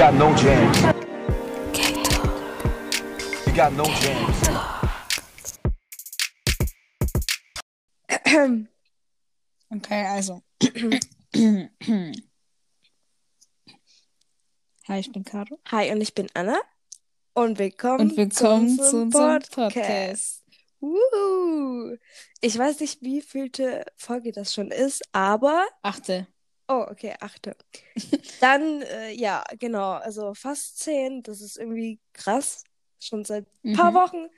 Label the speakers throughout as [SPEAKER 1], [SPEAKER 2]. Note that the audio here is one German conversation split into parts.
[SPEAKER 1] got no jams. You got no jams.
[SPEAKER 2] Okay, also. Hi, ich bin Caro.
[SPEAKER 3] Hi, und ich bin Anna. Und willkommen,
[SPEAKER 2] Und willkommen
[SPEAKER 3] zu
[SPEAKER 2] zu
[SPEAKER 3] unserem
[SPEAKER 2] unserem Podcast.
[SPEAKER 3] Wuhu. Ich weiß nicht, wie vielte Folge das schon ist, aber.
[SPEAKER 2] Achte.
[SPEAKER 3] Oh, okay, achte. Dann, äh, ja, genau. Also fast zehn. Das ist irgendwie krass. Schon seit ein paar
[SPEAKER 2] Mhm.
[SPEAKER 3] Wochen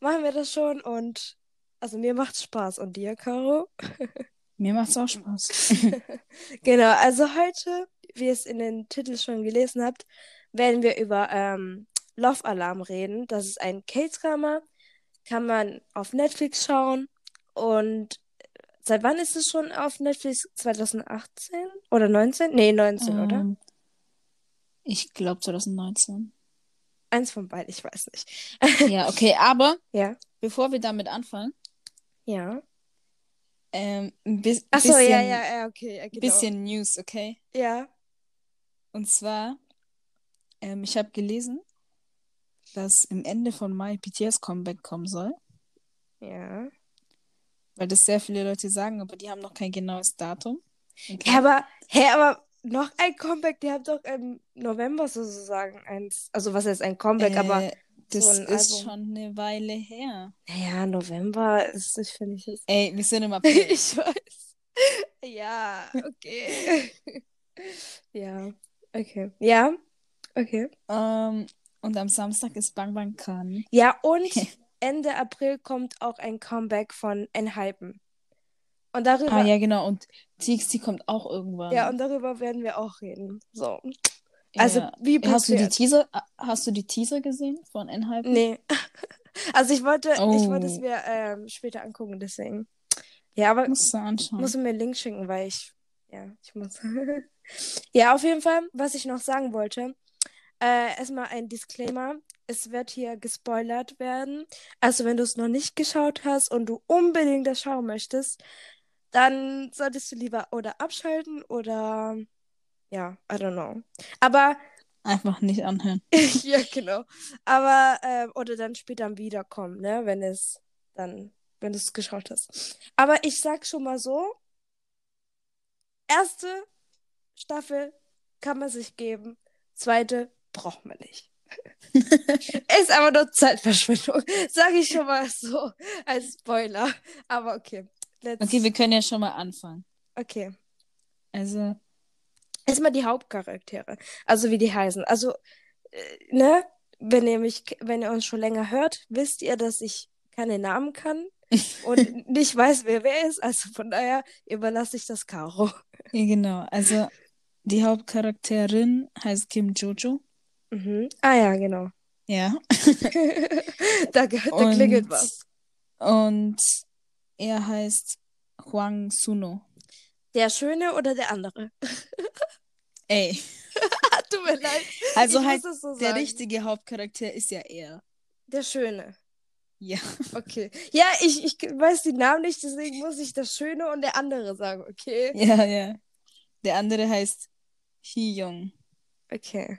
[SPEAKER 3] machen wir das schon und. Also mir macht's Spaß. Und dir, Caro?
[SPEAKER 2] Mir macht's auch Spaß.
[SPEAKER 3] Genau, also heute, wie ihr es in den Titel schon gelesen habt, werden wir über ähm, Love Alarm reden. Das ist ein K-Drama, kann man auf Netflix schauen. Und seit wann ist es schon auf Netflix? 2018 oder 19? Nee, 19, oder?
[SPEAKER 2] Ähm, ich glaube 2019.
[SPEAKER 3] Eins von beiden, ich weiß nicht.
[SPEAKER 2] ja, okay, aber
[SPEAKER 3] Ja,
[SPEAKER 2] bevor wir damit anfangen,
[SPEAKER 3] ja.
[SPEAKER 2] ähm, ein bis
[SPEAKER 3] Achso,
[SPEAKER 2] bisschen,
[SPEAKER 3] ja, ja, ja, okay, ja, genau.
[SPEAKER 2] bisschen News, okay?
[SPEAKER 3] Ja,
[SPEAKER 2] Und zwar, ähm, ich habe gelesen, dass im Ende von Mai BTS Comeback kommen soll,
[SPEAKER 3] ja.
[SPEAKER 2] Weil das sehr viele Leute sagen, aber die haben noch kein genaues Datum. Okay.
[SPEAKER 3] Aber, hä, aber noch ein Comeback, die haben doch im November sozusagen eins, also was heißt ein Comeback, aber
[SPEAKER 2] Äh, das
[SPEAKER 3] so
[SPEAKER 2] ist
[SPEAKER 3] Album.
[SPEAKER 2] schon eine Weile her.
[SPEAKER 3] naja, November ist, ich finde ich es.
[SPEAKER 2] Ey, wir sind im April.
[SPEAKER 3] Ich weiß. Ja, okay. Ja, okay. Ja, okay.
[SPEAKER 2] ähm, und am Samstag ist Bang Bang Khan.
[SPEAKER 3] Ja, und Ende April kommt auch ein Comeback von Enhypen. Und darüber,
[SPEAKER 2] Ah, ja, genau. Und TXT kommt auch irgendwann.
[SPEAKER 3] ja, und darüber werden wir auch reden. So. Also,
[SPEAKER 2] Ja.
[SPEAKER 3] wie
[SPEAKER 2] Hast du die. Teaser, äh, hast du die Teaser gesehen von Enhypen?
[SPEAKER 3] Nee. Also ich wollte, ich wollte es
[SPEAKER 2] Oh.
[SPEAKER 3] mir ähm, später angucken, deswegen. Ja, aber
[SPEAKER 2] Musst du anschauen.
[SPEAKER 3] muss mir einen Link schicken, weil ich, ja, ich muss. ja, auf jeden Fall, was ich noch sagen wollte, äh, erstmal ein Disclaimer. Es wird hier gespoilert werden. Also wenn du es noch nicht geschaut hast und du unbedingt das schauen möchtest, dann solltest du lieber oder abschalten oder ja, I don't know. Aber
[SPEAKER 2] Einfach nicht anhören.
[SPEAKER 3] ja, genau. Aber, ähm, oder dann später wiederkommen, ne? Wenn es dann, wenn du es geschaut hast. Aber ich sag schon mal so, erste Staffel kann man sich geben, zweite braucht man nicht. Ist aber nur Zeitverschwendung. Sag ich schon mal so als Spoiler. Aber okay. Let's...
[SPEAKER 2] Okay, wir können ja schon mal anfangen.
[SPEAKER 3] Okay.
[SPEAKER 2] Also,
[SPEAKER 3] Erstmal die Hauptcharaktere. Also wie die heißen. Also, äh, ne? Wenn ihr mich, wenn ihr uns schon länger hört, wisst ihr, dass ich keine Namen kann und nicht weiß, wer wer ist. Also von daher überlasse ich das Caro.
[SPEAKER 2] ja, genau. Also, die Hauptcharakterin heißt Kim Jojo.
[SPEAKER 3] Mhm. Ah ja, genau.
[SPEAKER 2] Ja.
[SPEAKER 3] da, da klingelt
[SPEAKER 2] Und-
[SPEAKER 3] was.
[SPEAKER 2] Und er heißt Huang Suno.
[SPEAKER 3] Der Schöne oder der andere?
[SPEAKER 2] Ey.
[SPEAKER 3] Tut mir leid.
[SPEAKER 2] Also
[SPEAKER 3] ich
[SPEAKER 2] halt,
[SPEAKER 3] so
[SPEAKER 2] der richtige Hauptcharakter ist ja er.
[SPEAKER 3] Der Schöne.
[SPEAKER 2] Ja.
[SPEAKER 3] Okay. Ja, ich, ich weiß die Namen nicht, deswegen muss ich das Schöne und der andere sagen, okay?
[SPEAKER 2] Ja, ja. Der andere heißt Hee-Young.
[SPEAKER 3] Okay.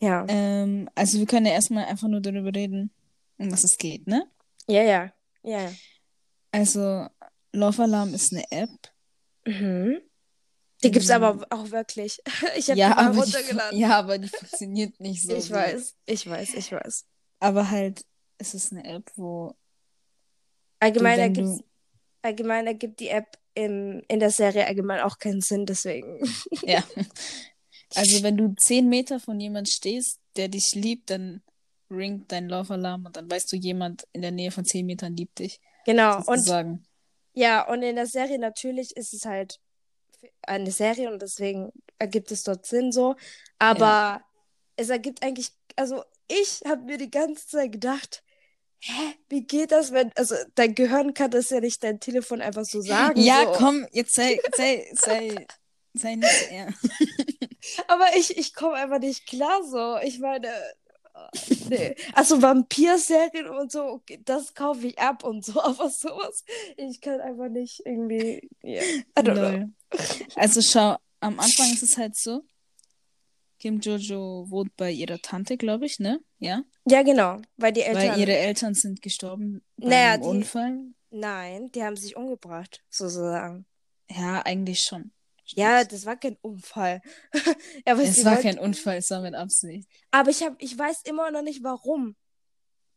[SPEAKER 3] Ja.
[SPEAKER 2] Ähm, also wir können ja erstmal einfach nur darüber reden, um was es geht, ne?
[SPEAKER 3] Ja, ja. Ja, ja.
[SPEAKER 2] Also Love Alarm ist eine App.
[SPEAKER 3] Mhm. Die gibt's
[SPEAKER 2] Mhm.
[SPEAKER 3] aber auch wirklich. Ich habe
[SPEAKER 2] Ja,
[SPEAKER 3] die mal
[SPEAKER 2] die,
[SPEAKER 3] runtergeladen.
[SPEAKER 2] ja, aber die funktioniert nicht so.
[SPEAKER 3] ich weiß, ich weiß, ich weiß.
[SPEAKER 2] Aber halt, es ist eine App, wo
[SPEAKER 3] Allgemein ergibt,
[SPEAKER 2] du-
[SPEAKER 3] allgemein ergibt die App im, in der Serie allgemein auch keinen Sinn, deswegen.
[SPEAKER 2] Ja. Also wenn du zehn Meter von jemand stehst, der dich liebt, dann ringt dein Love-Alarm und dann weißt du, jemand in der Nähe von zehn Metern liebt dich.
[SPEAKER 3] Genau. Und
[SPEAKER 2] Sozusagen.
[SPEAKER 3] ja, und in der Serie natürlich ist es halt eine Serie und deswegen ergibt es dort Sinn so. Aber es ergibt eigentlich, also ich habe mir die ganze Zeit gedacht, hä, wie geht das, wenn, also dein Gehirn kann das ja nicht dein Telefon einfach so sagen.
[SPEAKER 2] Ja,
[SPEAKER 3] so.
[SPEAKER 2] komm, jetzt sei, sei, sei, sei nicht er.
[SPEAKER 3] Aber ich, ich komme einfach nicht klar so. Ich meine, äh, nee. Also Vampir-Serien und so, das kaufe ich ab und so, aber sowas, ich kann einfach nicht irgendwie, ja, I don't know.
[SPEAKER 2] Lol. Also schau, am Anfang ist es halt so, Kim Jojo wohnt bei ihrer Tante, glaube ich, ne? Ja.
[SPEAKER 3] Ja, genau, weil die Eltern.
[SPEAKER 2] Weil ihre Eltern sind gestorben bei
[SPEAKER 3] Naja,
[SPEAKER 2] einem
[SPEAKER 3] die-
[SPEAKER 2] Unfall.
[SPEAKER 3] Nein, die haben sich umgebracht, sozusagen.
[SPEAKER 2] Ja, eigentlich schon.
[SPEAKER 3] Ja, das war kein Unfall. Aber
[SPEAKER 2] es war kein Unfall, es war mit Absicht.
[SPEAKER 3] Aber ich, hab, ich weiß immer noch nicht, warum.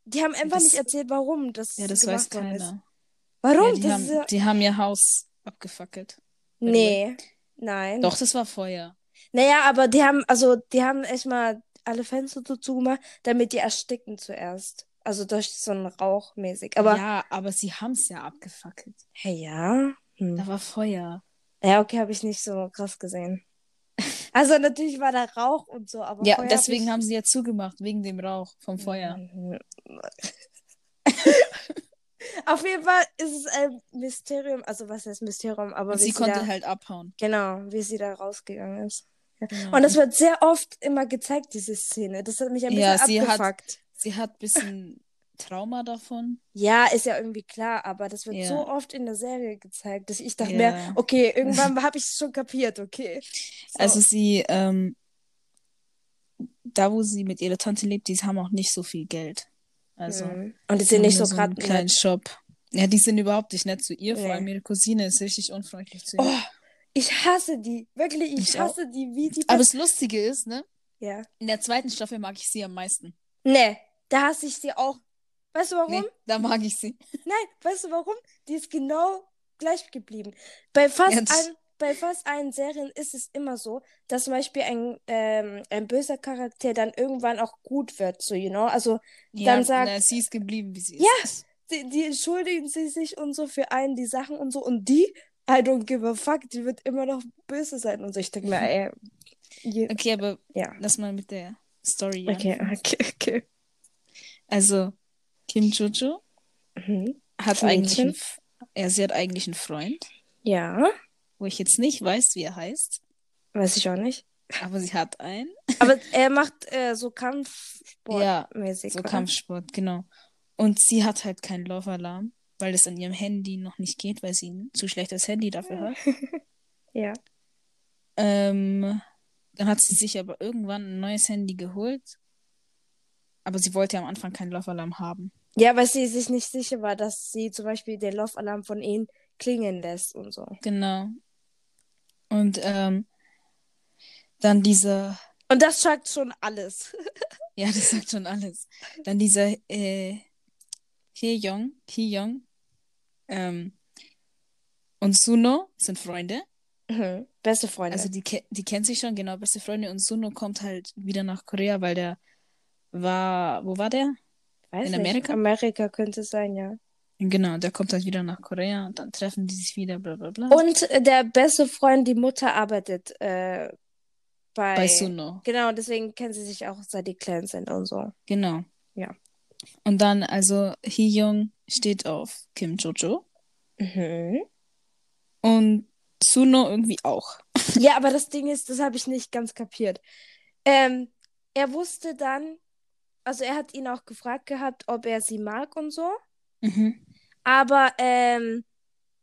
[SPEAKER 3] Die haben einfach
[SPEAKER 2] Das-
[SPEAKER 3] nicht erzählt, warum das
[SPEAKER 2] Ja, das weiß
[SPEAKER 3] gemacht worden ist.
[SPEAKER 2] keiner.
[SPEAKER 3] Warum?
[SPEAKER 2] Ja, die, haben,
[SPEAKER 3] ja...
[SPEAKER 2] die haben ihr Haus abgefackelt.
[SPEAKER 3] Nee, nein.
[SPEAKER 2] Doch, das war Feuer.
[SPEAKER 3] Naja, aber die haben, also, die haben erstmal alle Fenster so zugemacht, damit die ersticken zuerst. Also durch so einen Rauch mäßig. Aber,
[SPEAKER 2] ja, aber sie haben es ja abgefackelt.
[SPEAKER 3] hey, ja. Hm.
[SPEAKER 2] Da war Feuer.
[SPEAKER 3] Ja, okay, habe ich nicht so krass gesehen. Also natürlich war da Rauch und so, aber
[SPEAKER 2] Ja,
[SPEAKER 3] Feuer hab
[SPEAKER 2] deswegen
[SPEAKER 3] ich...
[SPEAKER 2] haben sie ja zugemacht, wegen dem Rauch vom Feuer.
[SPEAKER 3] Mhm. Auf jeden Fall ist es ein Mysterium, also was heißt Mysterium, aber
[SPEAKER 2] sie
[SPEAKER 3] sie
[SPEAKER 2] konnte
[SPEAKER 3] da,
[SPEAKER 2] halt abhauen.
[SPEAKER 3] genau, wie sie da rausgegangen ist.
[SPEAKER 2] Genau.
[SPEAKER 3] Und das wird sehr oft immer gezeigt, diese Szene. Das hat mich ein bisschen
[SPEAKER 2] Ja, sie hat-
[SPEAKER 3] abgefuckt.
[SPEAKER 2] sie hat ein bisschen Trauma davon.
[SPEAKER 3] Ja, ist ja irgendwie klar, aber das wird
[SPEAKER 2] Ja.
[SPEAKER 3] so oft in der Serie gezeigt, dass ich dachte
[SPEAKER 2] Ja.
[SPEAKER 3] mir, okay, irgendwann habe ich es schon kapiert, okay. So.
[SPEAKER 2] Also sie, ähm, da wo sie mit ihrer Tante lebt, die haben auch nicht so viel Geld. Also
[SPEAKER 3] Mhm. und die sind nicht so gerade
[SPEAKER 2] kleinen Shop. Ja, die sind überhaupt nicht nett zu ihr. Vor
[SPEAKER 3] Nee.
[SPEAKER 2] allem ihre Cousine ist richtig unfreundlich zu ihr.
[SPEAKER 3] Oh, ich hasse die, wirklich, ich,
[SPEAKER 2] Ich auch.
[SPEAKER 3] hasse die, wie die
[SPEAKER 2] Aber das Lustige ist, ne?
[SPEAKER 3] ja.
[SPEAKER 2] In der zweiten Staffel mag ich sie am meisten.
[SPEAKER 3] Nee, da hasse ich sie auch. Weißt du warum?
[SPEAKER 2] Nee, da mag ich sie.
[SPEAKER 3] Nein, weißt du warum? Die ist genau gleich geblieben. Bei fast,
[SPEAKER 2] das-
[SPEAKER 3] allen, bei fast allen Serien ist es immer so, dass zum Beispiel ein, ähm, ein böser Charakter dann irgendwann auch gut wird, so, you know? Also,
[SPEAKER 2] Ja,
[SPEAKER 3] Dann sagt-
[SPEAKER 2] na, sie ist geblieben, wie sie ist.
[SPEAKER 3] Ja. die, die entschuldigen sie sich und so für einen die Sachen und so. Und die, I don't give a fuck, die wird immer noch böse sein und so. Ich denke mir, ey. Je,
[SPEAKER 2] Okay, aber
[SPEAKER 3] ja.
[SPEAKER 2] lass mal mit der Story
[SPEAKER 3] Okay,
[SPEAKER 2] anfangen.
[SPEAKER 3] okay, okay.
[SPEAKER 2] Also, Kim Jojo
[SPEAKER 3] Mhm.
[SPEAKER 2] hat eigentlich einen, ja, sie hat eigentlich einen Freund,
[SPEAKER 3] Ja,
[SPEAKER 2] wo ich jetzt nicht weiß, wie er heißt,
[SPEAKER 3] weiß ich auch nicht.
[SPEAKER 2] aber sie hat einen.
[SPEAKER 3] Aber er macht äh, so
[SPEAKER 2] Ja,
[SPEAKER 3] Kampfsportmäßig.
[SPEAKER 2] So
[SPEAKER 3] oder?
[SPEAKER 2] Kampfsport, genau. Und sie hat halt keinen Love-Alarm, weil das an ihrem Handy noch nicht geht, weil sie ein zu schlechtes Handy dafür hat.
[SPEAKER 3] Ja.
[SPEAKER 2] Ähm, dann hat sie sich aber irgendwann ein neues Handy geholt. Aber sie wollte ja am Anfang keinen Love-Alarm haben.
[SPEAKER 3] Ja, weil sie sich nicht sicher war, dass sie zum Beispiel den Love-Alarm von ihnen klingen lässt und so.
[SPEAKER 2] Genau. Und ähm, dann dieser,
[SPEAKER 3] Und das sagt schon alles.
[SPEAKER 2] ja, das sagt schon alles. Dann dieser äh, Hye-Young, Hye-Young ähm, und Suno sind Freunde.
[SPEAKER 3] Mhm. Beste Freunde.
[SPEAKER 2] Also die, die kennen sich schon, genau, beste Freunde. Und Suno kommt halt wieder nach Korea, weil der war, wo war der?
[SPEAKER 3] Weiß
[SPEAKER 2] in
[SPEAKER 3] nicht.
[SPEAKER 2] Amerika?
[SPEAKER 3] Amerika könnte es sein, ja.
[SPEAKER 2] Genau, der kommt halt wieder nach Korea und dann treffen die sich wieder, bla bla bla.
[SPEAKER 3] Und äh, der beste Freund, die Mutter arbeitet äh, bei.
[SPEAKER 2] bei Suno.
[SPEAKER 3] Genau, deswegen kennen sie sich auch, seit die klein sind und so.
[SPEAKER 2] Genau.
[SPEAKER 3] Ja.
[SPEAKER 2] Und dann, also, Hee-Young steht auf Kim Jojo
[SPEAKER 3] Mhm.
[SPEAKER 2] und Suno irgendwie auch.
[SPEAKER 3] Ja, aber das Ding ist, das habe ich nicht ganz kapiert. Ähm, er wusste dann, also er hat ihn auch gefragt gehabt, ob er sie mag und so.
[SPEAKER 2] Mhm.
[SPEAKER 3] Aber ähm,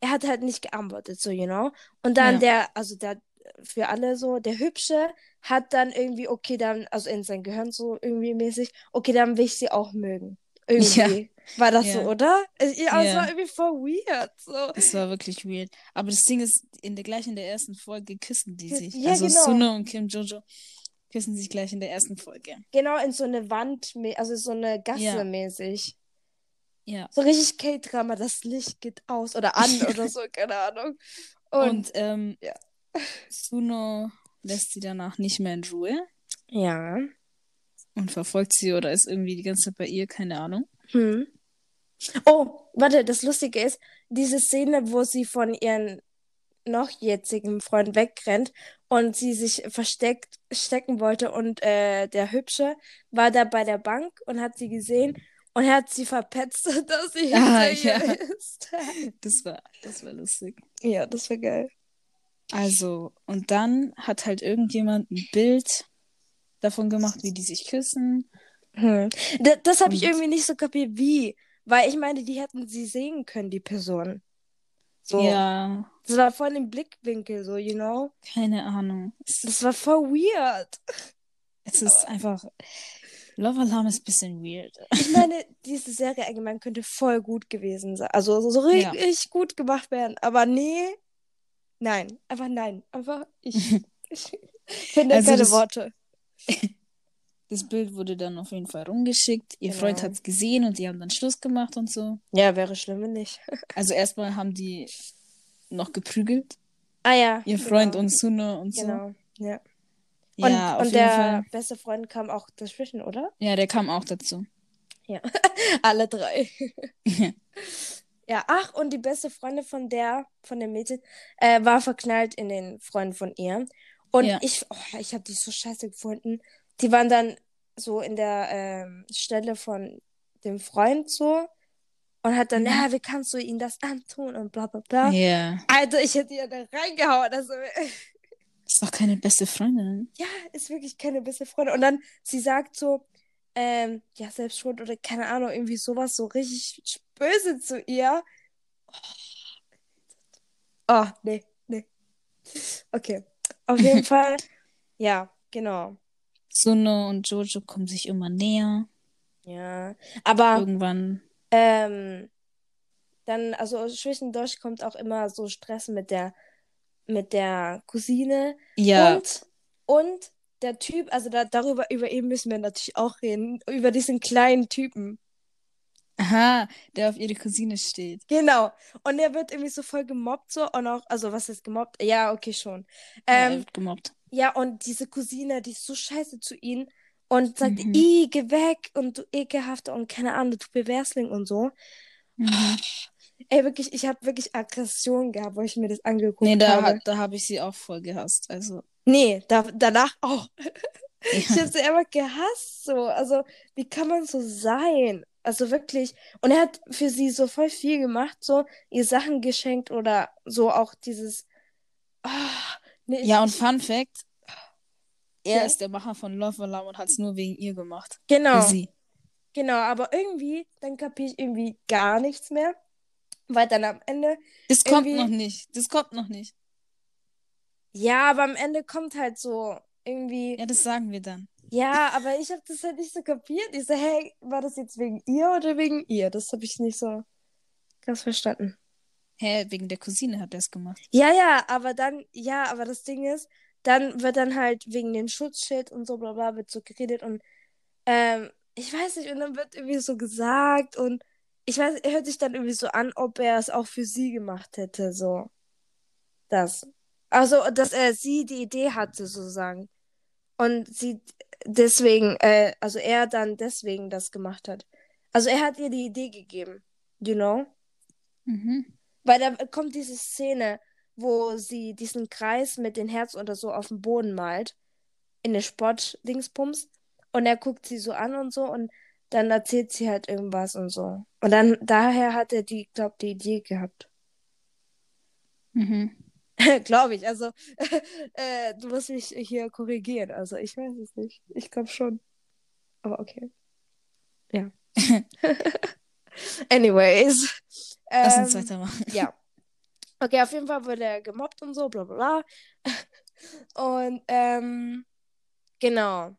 [SPEAKER 3] er hat halt nicht geantwortet, so, you know. Und dann
[SPEAKER 2] Ja.
[SPEAKER 3] der, also der, für alle so, der Hübsche hat dann irgendwie, okay, dann, also in sein Gehirn so irgendwie mäßig, okay, dann will ich sie auch mögen. Irgendwie. War das so,
[SPEAKER 2] Ja.
[SPEAKER 3] oder? Es, ja, es
[SPEAKER 2] Ja.
[SPEAKER 3] war irgendwie voll weird. So.
[SPEAKER 2] Es war wirklich weird. Aber das Ding ist, in der gleich in der ersten Folge küssen die sich.
[SPEAKER 3] Ja,
[SPEAKER 2] also
[SPEAKER 3] genau.
[SPEAKER 2] Suno und Kim Jojo küssen sich gleich in der ersten Folge.
[SPEAKER 3] Genau in so eine Wand, also so eine Gasse
[SPEAKER 2] Ja.
[SPEAKER 3] mäßig.
[SPEAKER 2] Ja.
[SPEAKER 3] So richtig K-Drama, das Licht geht aus oder an oder so, keine Ahnung.
[SPEAKER 2] Und,
[SPEAKER 3] Und,
[SPEAKER 2] ähm,
[SPEAKER 3] ja.
[SPEAKER 2] Suno lässt sie danach nicht mehr in Ruhe
[SPEAKER 3] ja.
[SPEAKER 2] und verfolgt sie oder ist irgendwie die ganze Zeit bei ihr, keine Ahnung.
[SPEAKER 3] Hm. Oh, warte, das Lustige ist, diese Szene, wo sie von ihrem noch jetzigen Freund wegrennt und sie sich versteckt stecken wollte und äh, der Hübsche war da bei der Bank und hat sie gesehen und er hat sie verpetzt, dass sie
[SPEAKER 2] Ah,
[SPEAKER 3] hinter
[SPEAKER 2] ja.
[SPEAKER 3] ist.
[SPEAKER 2] Das war, das war lustig.
[SPEAKER 3] ja, das wäre geil.
[SPEAKER 2] Also, und dann hat halt irgendjemand ein Bild davon gemacht, wie die sich küssen.
[SPEAKER 3] Hm. Da, das habe ich irgendwie nicht so kapiert, wie. Weil ich meine, die hätten sie sehen können, die Person. So.
[SPEAKER 2] Ja,
[SPEAKER 3] Das war voll im Blickwinkel, so, you know?
[SPEAKER 2] keine Ahnung.
[SPEAKER 3] Das war voll weird.
[SPEAKER 2] Es ist einfach. Love Alarm ist ein bisschen weird.
[SPEAKER 3] Ich meine, diese Serie allgemein könnte voll gut gewesen sein. Also so, so
[SPEAKER 2] Ja.
[SPEAKER 3] richtig gut gemacht werden. Aber nee. Nein. Einfach nein. Einfach ich. ich finde
[SPEAKER 2] Also
[SPEAKER 3] keine
[SPEAKER 2] das-
[SPEAKER 3] Worte.
[SPEAKER 2] Das Bild wurde dann auf jeden Fall rumgeschickt. Ihr
[SPEAKER 3] Genau.
[SPEAKER 2] Freund hat es gesehen und die haben dann Schluss gemacht und so.
[SPEAKER 3] Ja, wäre schlimm, wenn nicht.
[SPEAKER 2] Also erstmal haben die noch geprügelt.
[SPEAKER 3] Ah ja.
[SPEAKER 2] Ihr
[SPEAKER 3] genau.
[SPEAKER 2] Freund und Suno und so.
[SPEAKER 3] Genau. Ja. Und,
[SPEAKER 2] Ja, auf
[SPEAKER 3] und der
[SPEAKER 2] Fall.
[SPEAKER 3] beste Freund kam auch dazwischen, oder?
[SPEAKER 2] Ja, der kam auch dazu.
[SPEAKER 3] Alle drei.
[SPEAKER 2] Ja.
[SPEAKER 3] Ja, ach, und die beste Freundin von der, von dem Mädchen, äh, war verknallt in den Freund von ihr. Und
[SPEAKER 2] Ja.
[SPEAKER 3] ich, oh, ich habe die so scheiße gefunden. Die waren dann so in der ähm, Stelle von dem Freund so und hat dann,
[SPEAKER 2] Mhm.
[SPEAKER 3] ja, wie kannst du ihm das antun und bla bla bla.
[SPEAKER 2] Ja.
[SPEAKER 3] Alter, ich hätte ihr da reingehauen. Also,
[SPEAKER 2] Ist doch keine beste Freundin.
[SPEAKER 3] ja, ist wirklich keine beste Freundin. Und dann, sie sagt so, ähm, ja, selbst schuld oder keine Ahnung, irgendwie sowas so richtig böse zu ihr. Oh, nee, nee. Okay. Auf jeden Fall, ja, genau.
[SPEAKER 2] Suno und Jojo kommen sich immer näher.
[SPEAKER 3] Ja. Aber
[SPEAKER 2] Irgendwann.
[SPEAKER 3] ähm, dann, also zwischendurch kommt auch immer so Stress mit der, mit der Cousine.
[SPEAKER 2] Ja.
[SPEAKER 3] Und, und der Typ, also da, darüber, über ihn müssen wir natürlich auch reden, über diesen kleinen Typen.
[SPEAKER 2] Aha, der auf ihre Cousine steht.
[SPEAKER 3] Genau. Und er wird irgendwie so voll gemobbt, so. Und auch, also was ist gemobbt? Ja, okay, schon.
[SPEAKER 2] Ja, er
[SPEAKER 3] Ähm,
[SPEAKER 2] wird gemobbt.
[SPEAKER 3] Ja, und diese Cousine, die ist so scheiße zu ihm und sagt,
[SPEAKER 2] Mhm.
[SPEAKER 3] i, geh weg und du ekelhafter und keine Ahnung, du Bewersling und so.
[SPEAKER 2] Mhm.
[SPEAKER 3] Ey, wirklich, ich habe wirklich Aggression gehabt, wo ich mir das angeguckt
[SPEAKER 2] Nee, da,
[SPEAKER 3] habe.
[SPEAKER 2] hat- da habe ich sie auch voll gehasst. Also,
[SPEAKER 3] Nee, da, danach auch. Ich
[SPEAKER 2] ja.
[SPEAKER 3] habe sie einfach gehasst, so. Also, wie kann man so sein? Also wirklich. Und er hat für sie so voll viel gemacht, so ihr Sachen geschenkt oder so auch dieses. Ah, nee,
[SPEAKER 2] ja, und Fun Fact: Er
[SPEAKER 3] Ja.
[SPEAKER 2] ist der Macher von Love Alarm und hat es nur wegen ihr gemacht.
[SPEAKER 3] genau, genau. Aber irgendwie, dann kapiere ich irgendwie gar nichts mehr. Weil dann am Ende.
[SPEAKER 2] Das kommt noch nicht. Das kommt noch nicht.
[SPEAKER 3] Ja, aber am Ende kommt halt so irgendwie.
[SPEAKER 2] Ja, das sagen wir dann.
[SPEAKER 3] Ja, aber ich habe das halt nicht so kapiert. Ich so, hey, war das jetzt wegen ihr oder wegen ihr? Das habe ich nicht so ganz verstanden.
[SPEAKER 2] Hä, wegen der Cousine hat er es gemacht.
[SPEAKER 3] Ja, ja, aber dann, ja, aber das Ding ist, dann wird dann halt wegen den Schutzschild und so bla bla wird so geredet und ähm, ich weiß nicht, und dann wird irgendwie so gesagt und ich weiß, hört sich dann irgendwie so an, ob er es auch für sie gemacht hätte, so. Das. Also, dass er sie die Idee hatte, sozusagen. Und sie deswegen, äh, also er dann deswegen das gemacht hat. Also er hat ihr die Idee gegeben, you know?
[SPEAKER 2] Mhm.
[SPEAKER 3] Weil da kommt diese Szene, wo sie diesen Kreis mit den Herzen oder so auf dem Boden malt. In den Sport-Dingsbums. Und er guckt sie so an und so und dann erzählt sie halt irgendwas und so. Und dann, daher hat er die, glaub, die Idee gehabt.
[SPEAKER 2] Mhm.
[SPEAKER 3] glaube ich. Also, äh, du musst mich hier korrigieren. Also, ich weiß es nicht. Ich glaube schon. Aber okay. Ja. Anyways.
[SPEAKER 2] Lass uns
[SPEAKER 3] Ähm,
[SPEAKER 2] weitermachen.
[SPEAKER 3] ja. Okay, auf jeden Fall wurde er gemobbt und so, bla bla bla. Und ähm, genau.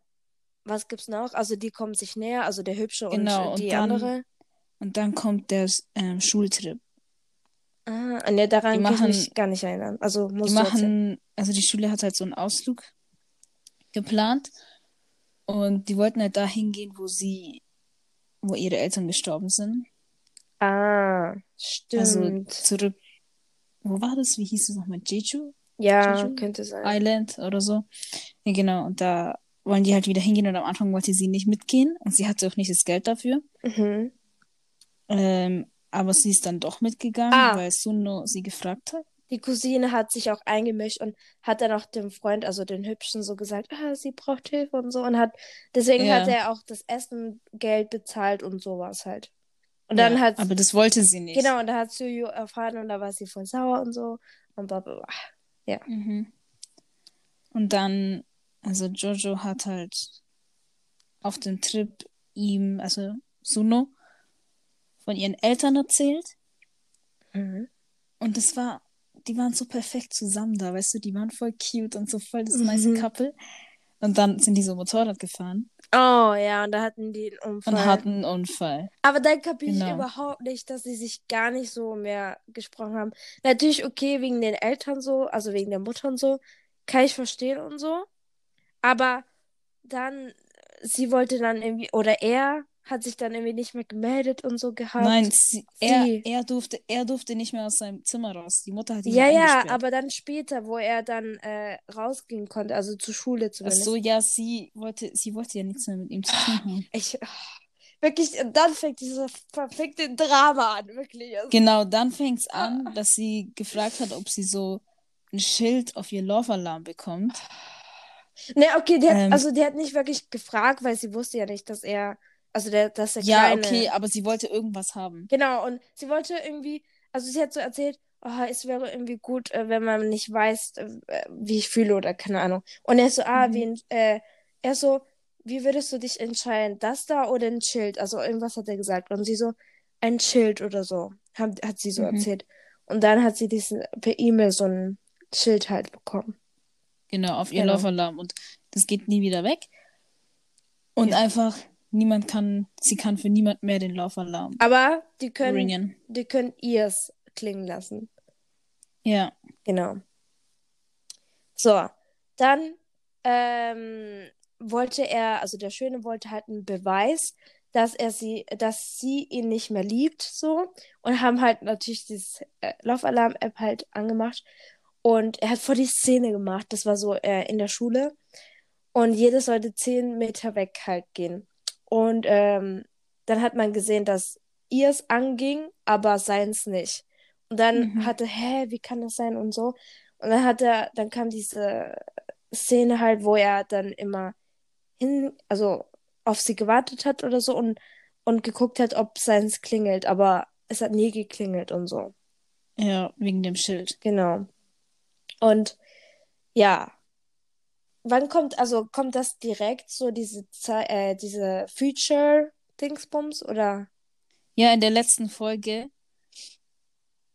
[SPEAKER 3] Was gibt's noch? Also die kommen sich näher, also der Hübsche
[SPEAKER 2] Genau,
[SPEAKER 3] und
[SPEAKER 2] und
[SPEAKER 3] die
[SPEAKER 2] dann-
[SPEAKER 3] andere.
[SPEAKER 2] Und dann kommt der ähm, Schultrip.
[SPEAKER 3] Ah, ne, daran
[SPEAKER 2] Die
[SPEAKER 3] kann ich
[SPEAKER 2] machen-
[SPEAKER 3] mich gar nicht erinnern. Also
[SPEAKER 2] Die
[SPEAKER 3] du erzählen.
[SPEAKER 2] machen, also die Schule hat halt so einen Ausflug geplant und die wollten halt da hingehen, wo sie, wo ihre Eltern gestorben sind.
[SPEAKER 3] Ah,
[SPEAKER 2] Also
[SPEAKER 3] stimmt.
[SPEAKER 2] zurück, wo war das? Wie hieß es nochmal? Jeju
[SPEAKER 3] ja,
[SPEAKER 2] Jeju?
[SPEAKER 3] könnte sein.
[SPEAKER 2] Island oder so? Ja, genau. Und da wollen die halt wieder hingehen und am Anfang wollte sie nicht mitgehen und sie hatte auch nicht das Geld dafür.
[SPEAKER 3] Mhm.
[SPEAKER 2] Ähm, aber sie ist dann doch mitgegangen,
[SPEAKER 3] Ah.
[SPEAKER 2] weil Suno sie gefragt hat.
[SPEAKER 3] Die Cousine hat sich auch eingemischt und hat dann auch dem Freund, also den Hübschen, so gesagt, ah, sie braucht Hilfe und so. Und hat, deswegen
[SPEAKER 2] Ja.
[SPEAKER 3] hat er auch das Essen, Geld bezahlt und sowas halt. Und dann
[SPEAKER 2] ja,
[SPEAKER 3] hat,
[SPEAKER 2] aber das wollte sie nicht.
[SPEAKER 3] genau, und da hat Suyu erfahren und da war sie voll sauer und so. Und bla bla bla.
[SPEAKER 2] Mhm. Und dann, also Jojo hat halt auf dem Trip ihm, also Suno, von ihren Eltern erzählt.
[SPEAKER 3] Mhm.
[SPEAKER 2] Und das war, die waren so perfekt zusammen da, weißt du, die waren voll cute und so voll das
[SPEAKER 3] Mhm.
[SPEAKER 2] nice Couple. Und dann sind die so Motorrad gefahren
[SPEAKER 3] Oh ja, und da hatten die einen Unfall.
[SPEAKER 2] und hatten einen Unfall.
[SPEAKER 3] Aber dann kapiere ich
[SPEAKER 2] Genau.
[SPEAKER 3] überhaupt nicht, dass sie sich gar nicht so mehr gesprochen haben. Natürlich okay, wegen den Eltern so, also wegen der Mutter und so, kann ich verstehen und so. Aber dann, sie wollte dann irgendwie, oder er hat sich dann irgendwie nicht mehr gemeldet und so gehabt.
[SPEAKER 2] Nein, sie, er,
[SPEAKER 3] sie.
[SPEAKER 2] er, durfte, er durfte nicht mehr aus seinem Zimmer raus. Die Mutter hat ihn
[SPEAKER 3] Ja, ja, aber dann später, wo er dann äh, rausgehen konnte, also zur Schule
[SPEAKER 2] Ach
[SPEAKER 3] zumindest.
[SPEAKER 2] so, ja, sie wollte, sie wollte ja nichts mehr mit ihm zu tun haben.
[SPEAKER 3] Ich, ah, wirklich, dann fängt dieses verfickte Drama an, wirklich. Also,
[SPEAKER 2] Genau, dann fängt's an, dass sie gefragt hat, ob sie so ein Schild auf ihr Love-Alarm bekommt.
[SPEAKER 3] Ne, okay, die hat,
[SPEAKER 2] Ähm.
[SPEAKER 3] also die hat nicht wirklich gefragt, weil sie wusste ja nicht, dass er, also der, dass der
[SPEAKER 2] Ja,
[SPEAKER 3] Kleine.
[SPEAKER 2] okay, aber sie wollte irgendwas haben.
[SPEAKER 3] Genau, und sie wollte irgendwie, also sie hat so erzählt, oh, es wäre irgendwie gut, äh, wenn man nicht weiß, äh, wie ich fühle oder keine Ahnung. Und er so, ah,
[SPEAKER 2] Mhm.
[SPEAKER 3] wen, äh, er so, wie würdest du dich entscheiden, das da oder ein Schild? Also irgendwas hat er gesagt. Und sie so, ein Schild oder so, hat, hat sie so
[SPEAKER 2] Mhm.
[SPEAKER 3] erzählt. Und dann hat sie diesen, per E-Mail so ein Schild halt bekommen.
[SPEAKER 2] Genau, auf ihr
[SPEAKER 3] Genau.
[SPEAKER 2] Love-Alarm. Und das geht nie wieder weg. Und
[SPEAKER 3] Ja.
[SPEAKER 2] einfach, niemand kann, sie kann für niemand mehr den Love-Alarm
[SPEAKER 3] Aber die können,
[SPEAKER 2] ringen.
[SPEAKER 3] die können ihrs klingen lassen.
[SPEAKER 2] Ja.
[SPEAKER 3] Genau. So, dann ähm, wollte er, also der Schöne wollte halt einen Beweis, dass er sie, dass sie ihn nicht mehr liebt, so. Und haben halt natürlich dieses äh, Love Alarm App halt angemacht. Und er hat vor die Szene gemacht, das war so äh, in der Schule. Und jedes sollte zehn Meter weg halt gehen. Und ähm, dann hat man gesehen, dass ihr es anging, aber seins nicht. Und dann
[SPEAKER 2] Mhm.
[SPEAKER 3] hatte, hä, wie kann das sein und so. Und dann hat er, dann kam diese Szene halt, wo er dann immer hin, also auf sie gewartet hat oder so und, und geguckt hat, ob seins klingelt, aber es hat nie geklingelt und so.
[SPEAKER 2] Ja, wegen dem Schild.
[SPEAKER 3] Genau. Und ja, wann kommt, also kommt das direkt so diese Ze äh, diese Future-Dingsbums oder?
[SPEAKER 2] Ja, in der letzten Folge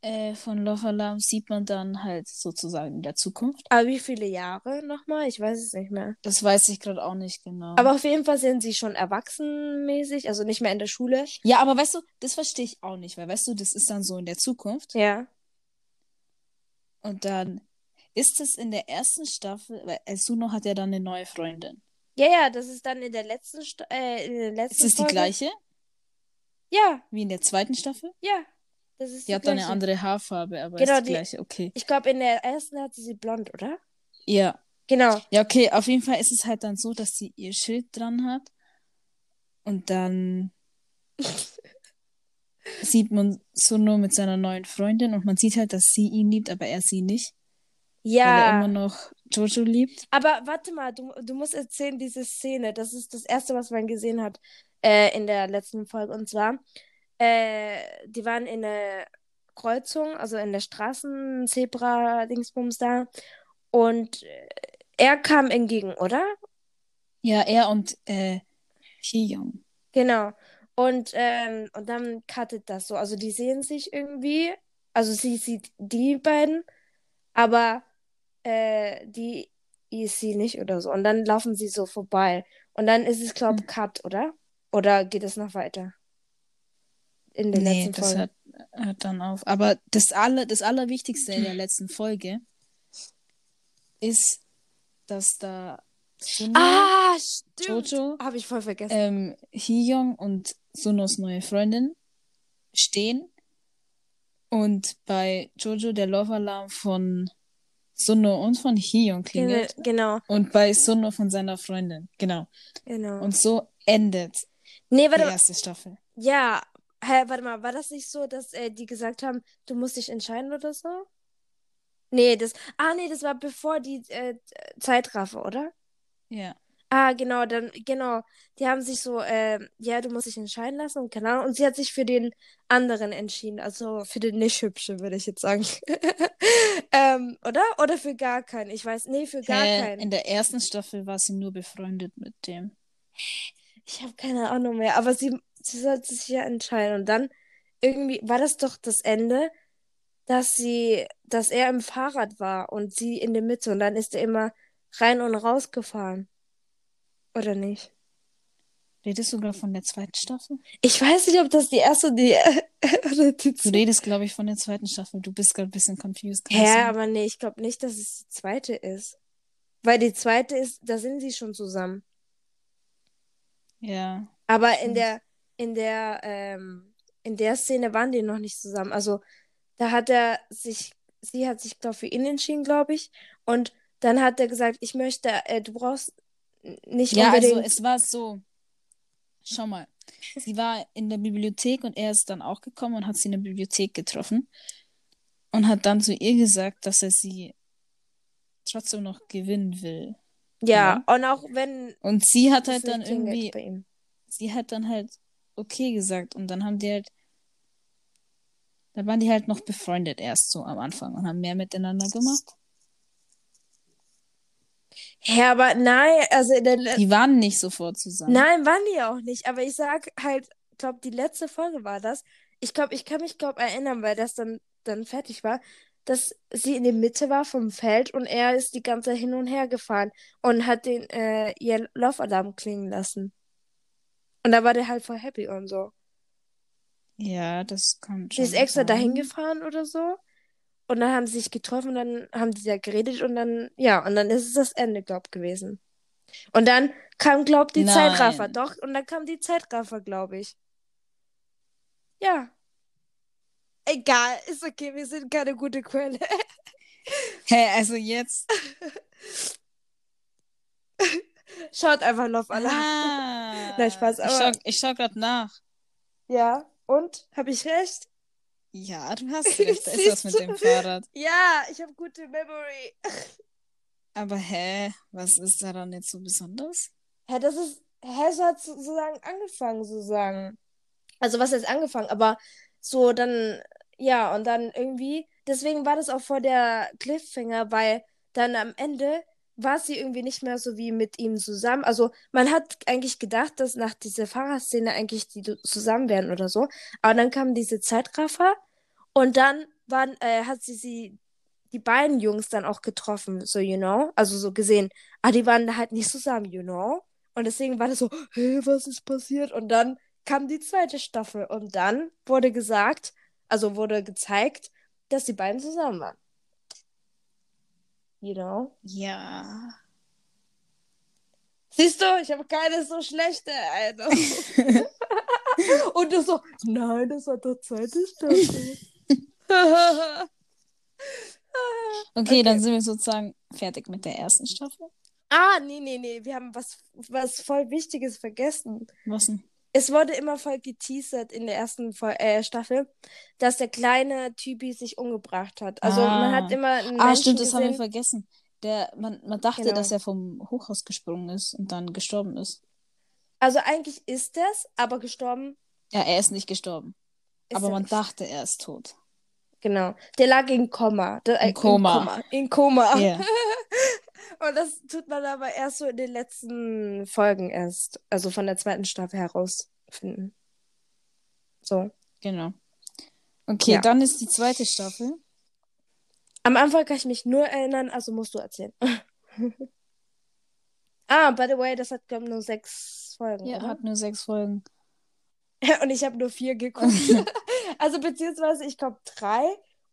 [SPEAKER 2] äh, von Love Alarm sieht man dann halt sozusagen in der Zukunft.
[SPEAKER 3] Aber wie viele Jahre nochmal? Ich weiß es nicht mehr.
[SPEAKER 2] Das weiß ich gerade auch nicht genau.
[SPEAKER 3] Aber auf jeden Fall sind sie schon erwachsenmäßig, also nicht mehr in der Schule.
[SPEAKER 2] ja, aber weißt du, das verstehe ich auch nicht, weil weißt du, das ist dann so in der Zukunft.
[SPEAKER 3] Ja.
[SPEAKER 2] Und dann ist es in der ersten Staffel, weil Suno hat ja dann eine neue Freundin.
[SPEAKER 3] Ja, ja, das ist dann in der letzten, Sta äh, in der letzten
[SPEAKER 2] Ist es die
[SPEAKER 3] Folge.
[SPEAKER 2] gleiche
[SPEAKER 3] Ja,
[SPEAKER 2] wie in der zweiten Staffel?
[SPEAKER 3] ja. Das ist
[SPEAKER 2] Die
[SPEAKER 3] die
[SPEAKER 2] hat dann eine andere Haarfarbe, aber
[SPEAKER 3] Genau,
[SPEAKER 2] ist die
[SPEAKER 3] die-
[SPEAKER 2] gleiche, okay.
[SPEAKER 3] Ich glaube, in der ersten hatte sie blond, oder?
[SPEAKER 2] Ja.
[SPEAKER 3] Genau.
[SPEAKER 2] Ja, okay, auf jeden Fall ist es halt dann so, dass sie ihr Schild dran hat und dann sieht man Suno mit seiner neuen Freundin und man sieht halt, dass sie ihn liebt, aber er sie nicht, weil er
[SPEAKER 3] Ja.
[SPEAKER 2] immer noch Jojo liebt.
[SPEAKER 3] Aber warte mal, du, du musst erzählen, diese Szene. Das ist das Erste, was man gesehen hat äh, in der letzten Folge. Und zwar, äh, die waren in der Kreuzung, also in der Straßen-Zebra-Dingsbums da. Und äh, er kam entgegen, oder?
[SPEAKER 2] Ja, er und äh.
[SPEAKER 3] Genau. Und, ähm, und dann cuttet das so. Also die sehen sich irgendwie. Also sie sieht die beiden, aber äh, die ist sie nicht oder so. Und dann laufen sie so vorbei. Und dann ist es, glaube
[SPEAKER 2] Hm.
[SPEAKER 3] ich, Cut, oder? Oder geht es noch weiter? In der
[SPEAKER 2] Nee,
[SPEAKER 3] letzten
[SPEAKER 2] das
[SPEAKER 3] Folge.
[SPEAKER 2] hört, hört dann auf. Aber das, aller, das Allerwichtigste in der letzten Folge ist, dass da Suno,
[SPEAKER 3] Ah, stimmt.
[SPEAKER 2] Jojo,
[SPEAKER 3] Habe ich voll vergessen.
[SPEAKER 2] ähm, Hee-Young und Sunos neue Freundin stehen und bei Jojo der Love-Alarm von Suno und von Hee-Young klingelt
[SPEAKER 3] genau,
[SPEAKER 2] und bei Suno von seiner Freundin. Genau.
[SPEAKER 3] genau.
[SPEAKER 2] Und so endet
[SPEAKER 3] nee,
[SPEAKER 2] die
[SPEAKER 3] warte mal.
[SPEAKER 2] erste Staffel.
[SPEAKER 3] Ja, hä, warte mal, war das nicht so, dass äh, die gesagt haben, du musst dich entscheiden oder so? Nee, das. Ah, nee, das war bevor die äh, Zeitraffe, oder?
[SPEAKER 2] Ja.
[SPEAKER 3] Ah, genau, dann, genau. Die haben sich so, äh, ja, du musst dich entscheiden lassen und keine Ahnung. Und sie hat sich für den anderen entschieden, also für den nicht hübsche, würde ich jetzt sagen. ähm, oder? Oder für gar keinen. Ich weiß, nee, für gar
[SPEAKER 2] Hä?
[SPEAKER 3] keinen.
[SPEAKER 2] In der ersten Staffel war sie nur befreundet mit dem.
[SPEAKER 3] Ich habe keine Ahnung mehr, aber sie, sie sollte sich ja entscheiden. Und dann irgendwie war das doch das Ende, dass sie, dass er im Fahrrad war und sie in der Mitte und dann ist er immer rein und raus gefahren. Oder nicht?
[SPEAKER 2] Redest du gerade von der zweiten Staffel?
[SPEAKER 3] Ich weiß nicht, ob das die erste die, oder die
[SPEAKER 2] Du redest, glaube ich, von der zweiten Staffel. Du bist gerade ein bisschen confused. Sein?
[SPEAKER 3] aber nee, ich glaube nicht, dass es die zweite ist. Weil die zweite ist, da sind sie schon zusammen.
[SPEAKER 2] Ja.
[SPEAKER 3] Aber in der, in der, ähm, in der Szene waren die noch nicht zusammen. Also da hat er sich, sie hat sich doch für ihn entschieden, glaube ich. Und dann hat er gesagt, ich möchte, äh, du brauchst nicht
[SPEAKER 2] Ja, also
[SPEAKER 3] unbedingt.
[SPEAKER 2] es war so. Schau mal. Sie war in der Bibliothek und er ist dann auch gekommen und hat sie in der Bibliothek getroffen und hat dann zu ihr gesagt, dass er sie trotzdem noch gewinnen will.
[SPEAKER 3] ja, und auch wenn
[SPEAKER 2] Und sie hat halt dann irgendwie, sie hat dann halt okay gesagt und dann haben die halt, da waren die halt noch befreundet erst so am Anfang und haben mehr miteinander gemacht.
[SPEAKER 3] Ja, aber nein, also in der, le-
[SPEAKER 2] Die waren nicht sofort zusammen.
[SPEAKER 3] nein, waren die auch nicht. Aber ich sag halt, glaube die letzte Folge war das. Ich glaube, ich kann mich glaube erinnern, weil das dann dann fertig war, dass sie in der Mitte war vom Feld und er ist die ganze Zeit hin und her gefahren und hat den äh, ihr Love-Alarm klingen lassen. Und da war der halt voll happy und so.
[SPEAKER 2] Ja, das
[SPEAKER 3] Sie
[SPEAKER 2] schon
[SPEAKER 3] ist extra dahin gefahren oder so. Und dann haben sie sich getroffen und dann haben die da geredet und dann, ja, und dann ist es das Ende, glaub, gewesen. Und dann kam, glaub, die
[SPEAKER 2] Nein.
[SPEAKER 3] Zeitraffer, doch, und dann kam die Zeitraffer, glaube ich. Ja. Egal, ist okay, wir sind keine gute Quelle.
[SPEAKER 2] Hä, also jetzt.
[SPEAKER 3] Schaut einfach Love Alarm.
[SPEAKER 2] Ah,
[SPEAKER 3] Nein, Spaß,
[SPEAKER 2] ich
[SPEAKER 3] aber-
[SPEAKER 2] schau, ich schau grad nach.
[SPEAKER 3] Ja, und? Habe ich recht?
[SPEAKER 2] Ja, du hast recht, da ist was mit dem? Fahrrad.
[SPEAKER 3] Ja, ich habe gute Memory.
[SPEAKER 2] Aber hä, was ist daran jetzt so besonders?
[SPEAKER 3] Hä, das ist, hä, so hat sozusagen angefangen, sozusagen. Also, was heißt angefangen? Aber so dann, ja, und dann irgendwie, deswegen war das auch vor der Cliffhanger, weil dann am Ende war sie irgendwie nicht mehr so wie mit ihm zusammen. Also, man hat eigentlich gedacht, dass nach dieser Fahrradszene eigentlich die zusammen wären oder so. Aber dann kamen diese Zeitraffer und dann waren, äh, hat sie sie, die beiden Jungs dann auch getroffen, so, you know? Also so gesehen. Aber die waren halt nicht zusammen, you know? Und deswegen war das so, hey, was ist passiert? Und dann kam die zweite Staffel und dann wurde gesagt, also wurde gezeigt, dass die beiden zusammen waren. You know?
[SPEAKER 2] Ja.
[SPEAKER 3] Siehst du, ich habe keine so schlechte Erinnerung. und du so, nein, das war doch zweite Staffel.
[SPEAKER 2] Okay,
[SPEAKER 3] Okay.
[SPEAKER 2] dann sind wir sozusagen fertig mit der ersten Staffel.
[SPEAKER 3] ah, nee, nee, nee, wir haben was, was voll Wichtiges vergessen.
[SPEAKER 2] Was denn?
[SPEAKER 3] Es wurde immer voll geteasert in der ersten äh, Staffel, dass der kleine Typi sich umgebracht hat. Also
[SPEAKER 2] Ah.
[SPEAKER 3] man hat immer einen
[SPEAKER 2] Ah,
[SPEAKER 3] Menschen
[SPEAKER 2] stimmt, das haben wir vergessen. Der, man, man dachte,
[SPEAKER 3] Genau.
[SPEAKER 2] dass er vom Hochhaus gesprungen ist und dann gestorben ist.
[SPEAKER 3] Also eigentlich ist das, aber gestorben
[SPEAKER 2] Ja, er ist nicht gestorben. aber
[SPEAKER 3] er
[SPEAKER 2] man dachte, er ist tot.
[SPEAKER 3] Genau. Der lag in Koma. Der, äh,
[SPEAKER 2] Im Koma.
[SPEAKER 3] In Koma. In Koma.
[SPEAKER 2] Ja.
[SPEAKER 3] Und das tut man aber erst so in den letzten Folgen erst, also von der zweiten Staffel herausfinden. So.
[SPEAKER 2] Genau. Okay,
[SPEAKER 3] Ja.
[SPEAKER 2] dann ist die zweite Staffel.
[SPEAKER 3] Am Anfang kann ich mich nur erinnern, also musst du erzählen. ah, by the way, das hat, glaube ich, nur sechs Folgen,
[SPEAKER 2] Ja,
[SPEAKER 3] oder?
[SPEAKER 2] hat nur sechs Folgen.
[SPEAKER 3] Und ich habe nur vier geguckt. Also beziehungsweise ich glaube drei.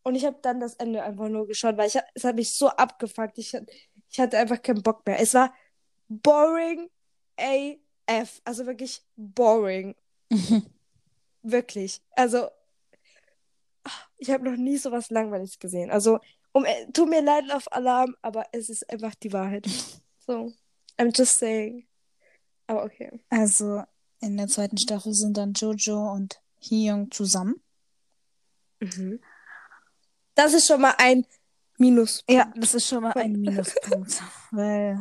[SPEAKER 3] Und ich habe dann das Ende einfach nur geschaut, weil ich, es hat mich so abgefuckt. Ich, ich hatte einfach keinen Bock mehr. Es war boring AF. Also wirklich boring. Wirklich. Also ich habe noch nie so was Langweiliges gesehen. Also um, äh, tut mir leid auf Alarm, aber es ist einfach die Wahrheit. So, I'm just saying. Aber okay.
[SPEAKER 2] Also in der zweiten Staffel sind dann Jojo und Hyung zusammen.
[SPEAKER 3] Mhm. Das ist schon mal ein Minus.
[SPEAKER 2] Ja, das ist schon mal ein Minuspunkt, weil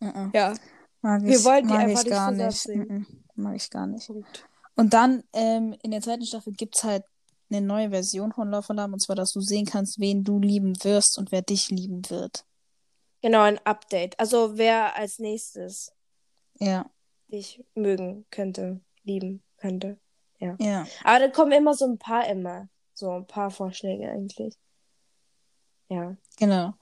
[SPEAKER 2] Mhm.
[SPEAKER 3] Ja.
[SPEAKER 2] mag ich,
[SPEAKER 3] Wir wollen die
[SPEAKER 2] mag
[SPEAKER 3] einfach
[SPEAKER 2] ich
[SPEAKER 3] nicht
[SPEAKER 2] gar nicht.
[SPEAKER 3] sehen.
[SPEAKER 2] Mag ich gar nicht.
[SPEAKER 3] Punkt.
[SPEAKER 2] Und dann ähm, in der zweiten Staffel gibt es halt eine neue Version von Love Alarm und zwar, dass du sehen kannst, wen du lieben wirst und wer dich lieben wird.
[SPEAKER 3] Genau, ein Update. Also wer als nächstes
[SPEAKER 2] Ja,
[SPEAKER 3] dich mögen könnte, lieben könnte.
[SPEAKER 2] Ja.
[SPEAKER 3] Aber da kommen immer so ein paar immer. So ein paar Vorschläge eigentlich. Ja.
[SPEAKER 2] Genau.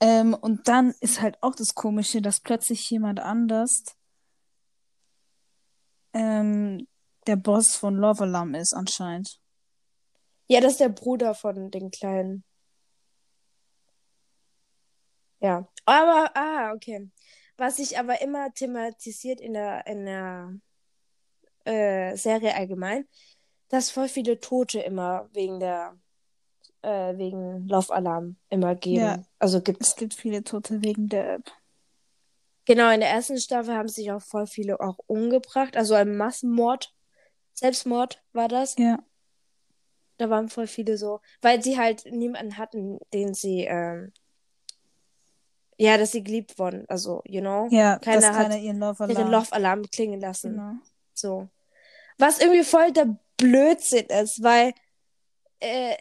[SPEAKER 2] Ähm, und dann ist halt auch das Komische, dass plötzlich jemand anders ähm, der Boss von Love Alarm ist, anscheinend.
[SPEAKER 3] Ja, das ist der Bruder von den Kleinen. Ja. Aber, ah, okay. Was sich aber immer thematisiert in der, in der äh, Serie allgemein, dass voll viele Tote immer wegen der äh, wegen Love Alarm immer geben.
[SPEAKER 2] Ja.
[SPEAKER 3] Also gibt's.
[SPEAKER 2] Es gibt viele Tote wegen der App.
[SPEAKER 3] Genau, in der ersten Staffel haben sich auch voll viele auch umgebracht. Also ein Massenmord. Selbstmord war das.
[SPEAKER 2] Ja.
[SPEAKER 3] Da waren voll viele so. Weil sie halt niemanden hatten, den sie, ähm, ja, dass sie geliebt wurden. Also, you know.
[SPEAKER 2] Ja,
[SPEAKER 3] Keiner
[SPEAKER 2] dass
[SPEAKER 3] hat
[SPEAKER 2] keiner ihren Love
[SPEAKER 3] ihren
[SPEAKER 2] Alarm.
[SPEAKER 3] Love-Alarm klingen lassen.
[SPEAKER 2] Genau.
[SPEAKER 3] So. Was irgendwie voll der Blödsinn ist, weil äh,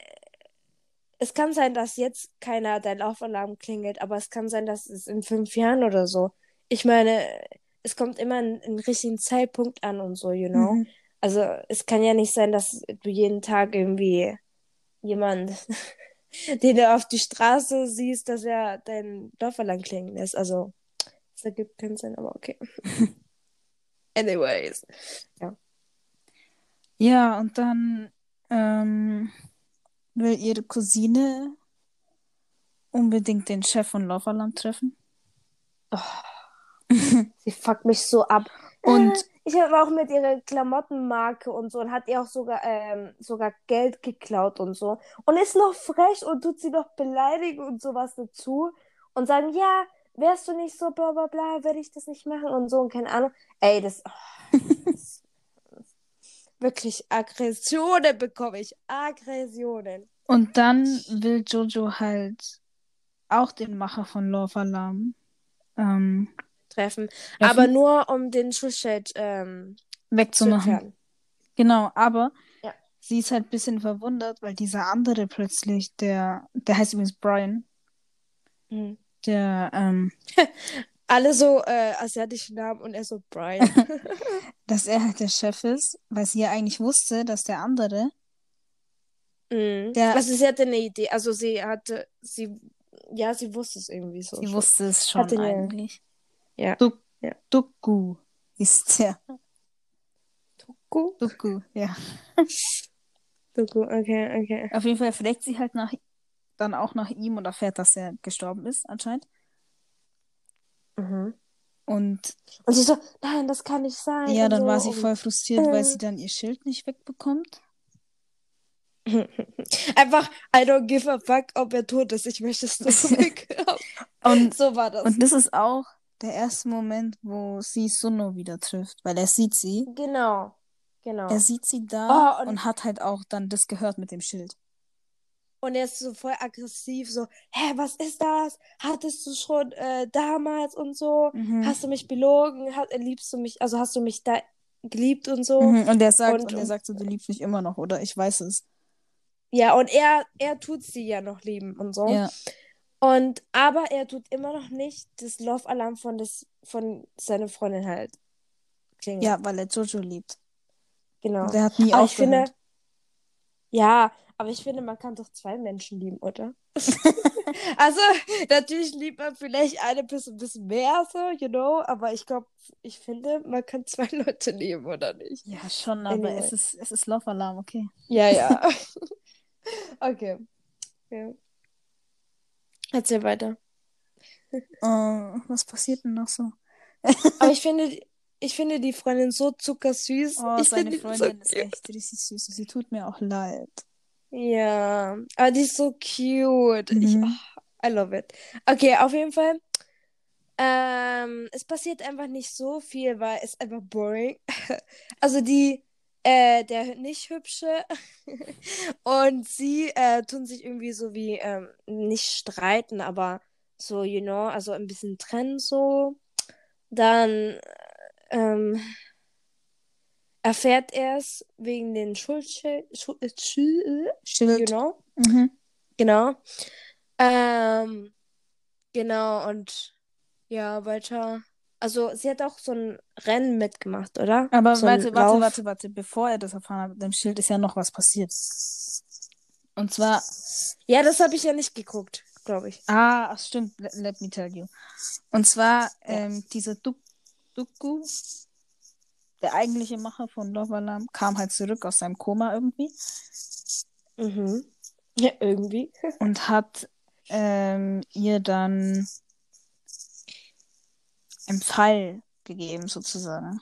[SPEAKER 3] es kann sein, dass jetzt keiner dein Laufalarm klingelt, aber es kann sein, dass es in fünf Jahren oder so. Ich meine, es kommt immer einen, richtigen Zeitpunkt an und so, you know.
[SPEAKER 2] Mhm.
[SPEAKER 3] Also es kann ja nicht sein, dass du jeden Tag irgendwie jemand, den du auf die Straße siehst, dass er dein Laufalarm klingen lässt. Also das ergibt keinen Sinn, aber okay. Anyways.
[SPEAKER 2] Ja, und dann ähm, will ihre Cousine unbedingt den Chef von Love Alarm treffen.
[SPEAKER 3] Sie fuckt mich so ab.
[SPEAKER 2] Und
[SPEAKER 3] ich habe auch mit ihrer Klamottenmarke und so und hat ihr auch sogar, ähm, sogar Geld geklaut und so. Und ist noch frech und tut sie noch beleidigen und sowas dazu und sagen, ja, wärst du nicht so bla bla bla, würde ich das nicht machen und so und keine Ahnung. Ey, das, oh, das wirklich Aggressionen bekomme ich. Aggressionen.
[SPEAKER 2] Und dann will Jojo halt auch den Macher von Love Alarm ähm,
[SPEAKER 3] Treffen.
[SPEAKER 2] treffen,
[SPEAKER 3] Aber nur um den Schussschild ähm, zu
[SPEAKER 2] wegzumachen. Genau, aber
[SPEAKER 3] Ja.
[SPEAKER 2] sie ist halt ein bisschen verwundert, weil dieser andere plötzlich, der, der heißt übrigens Brian,
[SPEAKER 3] Mhm.
[SPEAKER 2] Der, ähm,
[SPEAKER 3] Alle so äh, asiatischen Namen und er so Brian.
[SPEAKER 2] dass er halt der Chef ist, weil sie ja eigentlich wusste, dass der andere,
[SPEAKER 3] Mhm.
[SPEAKER 2] Der-
[SPEAKER 3] also sie hatte eine Idee. Also sie hatte, sie, ja, sie wusste es irgendwie so.
[SPEAKER 2] sie
[SPEAKER 3] schon.
[SPEAKER 2] wusste es schon
[SPEAKER 3] Hatte eine-
[SPEAKER 2] eigentlich.
[SPEAKER 3] Ja.
[SPEAKER 2] Duk
[SPEAKER 3] Ja.
[SPEAKER 2] Duku ist der.
[SPEAKER 3] Doku?
[SPEAKER 2] Duku, ja.
[SPEAKER 3] Doku, okay, okay.
[SPEAKER 2] Auf jeden Fall fragt sie halt nach, dann auch nach ihm und erfährt, dass er gestorben ist, anscheinend.
[SPEAKER 3] Mhm.
[SPEAKER 2] Und
[SPEAKER 3] Und sie so, nein, das kann nicht sein.
[SPEAKER 2] ja, dann
[SPEAKER 3] so.
[SPEAKER 2] war sie voll frustriert, weil
[SPEAKER 3] äh.
[SPEAKER 2] sie dann ihr Schild nicht wegbekommt.
[SPEAKER 3] Einfach, I don't give a fuck, ob er tot ist. Ich möchte es zurück.
[SPEAKER 2] Und,
[SPEAKER 3] so war das.
[SPEAKER 2] und das ist auch der erste Moment, wo sie Suno wieder trifft, weil er sieht sie.
[SPEAKER 3] genau. Genau.
[SPEAKER 2] Er sieht sie da
[SPEAKER 3] Oh, und-
[SPEAKER 2] und hat halt auch dann das gehört mit dem Schild.
[SPEAKER 3] Und er ist so voll aggressiv, so, hä, was ist das? Hattest du schon äh, damals und so?
[SPEAKER 2] Mhm.
[SPEAKER 3] Hast du mich belogen? Hat, liebst du mich, also hast du mich da geliebt und so?
[SPEAKER 2] Mhm. Und er sagt,
[SPEAKER 3] Und-
[SPEAKER 2] und, er sagt so, du liebst mich immer noch, oder? Ich weiß es.
[SPEAKER 3] Ja, und er, er tut sie ja noch lieben und so.
[SPEAKER 2] Ja.
[SPEAKER 3] Und, aber er tut immer noch nicht das Love-Alarm von, des, von seiner Freundin halt klingen.
[SPEAKER 2] Ja, weil er Jojo liebt.
[SPEAKER 3] genau.
[SPEAKER 2] Und er hat nie
[SPEAKER 3] Aber ich
[SPEAKER 2] aufgehört.
[SPEAKER 3] finde, ja, aber ich finde, man kann doch zwei Menschen lieben, oder? also, natürlich liebt man vielleicht eine ein bisschen mehr, so, you know, aber ich glaube, ich finde, man kann zwei Leute lieben, oder nicht?
[SPEAKER 2] Ja, schon, aber
[SPEAKER 3] Anyway.
[SPEAKER 2] es ist, es ist Love-Alarm, okay.
[SPEAKER 3] Ja, ja. okay. Ja. Erzähl weiter.
[SPEAKER 2] Äh, was passiert denn noch so?
[SPEAKER 3] Aber ich finde, ich finde die Freundin so zuckersüß.
[SPEAKER 2] Oh,
[SPEAKER 3] ich
[SPEAKER 2] seine
[SPEAKER 3] finde die
[SPEAKER 2] Freundin
[SPEAKER 3] so
[SPEAKER 2] ist echt richtig süß. Sie tut mir auch leid.
[SPEAKER 3] Ja, aber die ist so cute. Ich,
[SPEAKER 2] Mhm.
[SPEAKER 3] oh, I love it. Okay, auf jeden Fall. Ähm, es passiert einfach nicht so viel, weil es einfach boring. Also die, äh, der nicht hübsche und sie äh, tun sich irgendwie so wie ähm, nicht streiten, aber so, you know, also ein bisschen trennen so. Dann ähm, erfährt er es wegen den Schuldschild, Schuld, Schuld, you
[SPEAKER 2] Schild.
[SPEAKER 3] know?
[SPEAKER 2] Mhm.
[SPEAKER 3] Genau. Ähm, genau, und ja, weiter. Also, sie hat auch so ein Rennen mitgemacht, oder?
[SPEAKER 2] Aber
[SPEAKER 3] so
[SPEAKER 2] warte, warte,
[SPEAKER 3] Lauf.
[SPEAKER 2] warte, warte. Bevor er das erfahren hat mit dem Schild, ist ja noch was passiert. Und zwar,
[SPEAKER 3] Ja, das habe ich ja nicht geguckt. glaube ich.
[SPEAKER 2] Ah, ach, stimmt. Let, let me tell you. Und zwar,
[SPEAKER 3] Ja.
[SPEAKER 2] ähm, dieser Duk Dukku, der eigentliche Macher von Love Alarm, kam halt zurück aus seinem Koma irgendwie
[SPEAKER 3] Mhm. Ja, irgendwie.
[SPEAKER 2] und hat ähm, ihr dann einen Pfeil gegeben, sozusagen.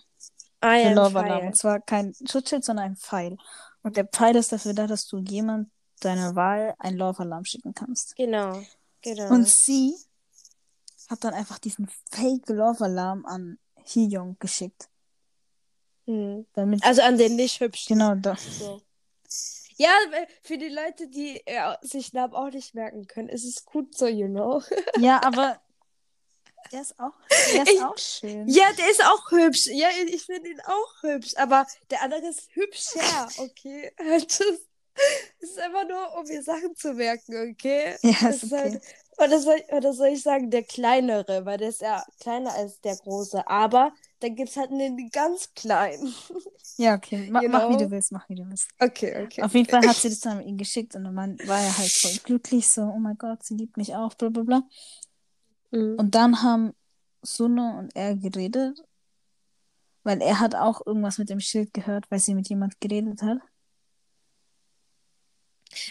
[SPEAKER 3] Ah
[SPEAKER 2] Für
[SPEAKER 3] ja, ein
[SPEAKER 2] Love Alarm. Und zwar kein Schutzschild, sondern ein Pfeil. Und der Pfeil ist dafür da, dass du jemand deiner Wahl ein Love Alarm schicken kannst.
[SPEAKER 3] Genau, genau.
[SPEAKER 2] Und sie hat dann einfach diesen Fake Love Alarm an Hee-Young geschickt.
[SPEAKER 3] Hm.
[SPEAKER 2] Damit,
[SPEAKER 3] Also an den nicht hübschen.
[SPEAKER 2] genau, da,
[SPEAKER 3] So. Ja, für die Leute, die äh, sich Namen auch nicht merken können, ist es gut so, you know.
[SPEAKER 2] ja, aber der ist auch, der ist
[SPEAKER 3] Ich-
[SPEAKER 2] auch schön.
[SPEAKER 3] Ja, der ist auch hübsch. Ja, ich finde ihn auch hübsch. Aber der andere ist hübscher, okay? Das ist einfach nur, um mir Sachen zu merken, okay?
[SPEAKER 2] Ja,
[SPEAKER 3] Das
[SPEAKER 2] ist
[SPEAKER 3] ist
[SPEAKER 2] okay.
[SPEAKER 3] halt, oder, soll, oder soll ich sagen, der kleinere, weil der ist ja kleiner als der große. Aber dann gibt es halt einen ganz kleinen.
[SPEAKER 2] Ja, okay. Ma,
[SPEAKER 3] You
[SPEAKER 2] Mach wie du willst, mach wie du willst.
[SPEAKER 3] Okay, okay.
[SPEAKER 2] Auf jeden Fall hat sie das dann mit ihm geschickt und dann war er halt voll glücklich, so, oh mein Gott, sie liebt mich auch, bla bla bla.
[SPEAKER 3] Mhm.
[SPEAKER 2] Und dann haben Suno und er geredet, weil er hat auch irgendwas mit dem Schild gehört, weil sie mit jemand geredet hat.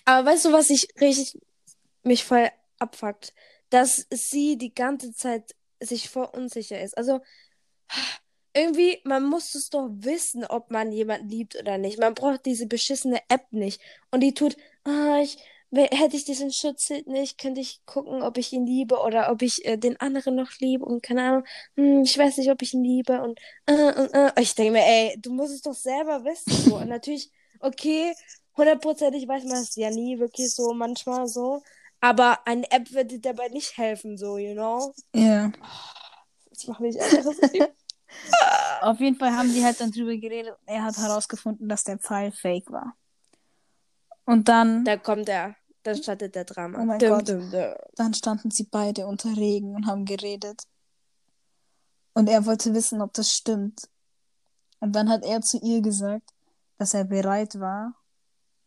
[SPEAKER 3] Aber weißt du, was ich richtig mich voll abfuckt? Dass sie die ganze Zeit sich voll unsicher ist. Also irgendwie, man muss es doch wissen, ob man jemanden liebt oder nicht. Man braucht diese beschissene App nicht. Und die tut, ah, ich, hätte ich diesen Schutzschild nicht, könnte ich gucken, ob ich ihn liebe oder ob ich äh, den anderen noch liebe und keine Ahnung, hm, ich weiß nicht, ob ich ihn liebe und, äh, und äh. ich denke mir, ey, du musst es doch selber wissen. So. Und natürlich, okay, hundertprozentig weiß man es ja nie wirklich so, manchmal so. Aber eine App wird dir dabei nicht helfen, so, you know?
[SPEAKER 2] Ja.
[SPEAKER 3] Das macht mich aggressiv.
[SPEAKER 2] Auf jeden Fall haben die halt dann drüber geredet und er hat herausgefunden, dass der Pfeil fake war. Und dann,
[SPEAKER 3] da kommt er. Dann startet der Drama.
[SPEAKER 2] Oh mein
[SPEAKER 3] Dum,
[SPEAKER 2] Gott.
[SPEAKER 3] dum, dum.
[SPEAKER 2] dann standen sie beide unter Regen und haben geredet. Und er wollte wissen, ob das stimmt. Und dann hat er zu ihr gesagt, dass er bereit war,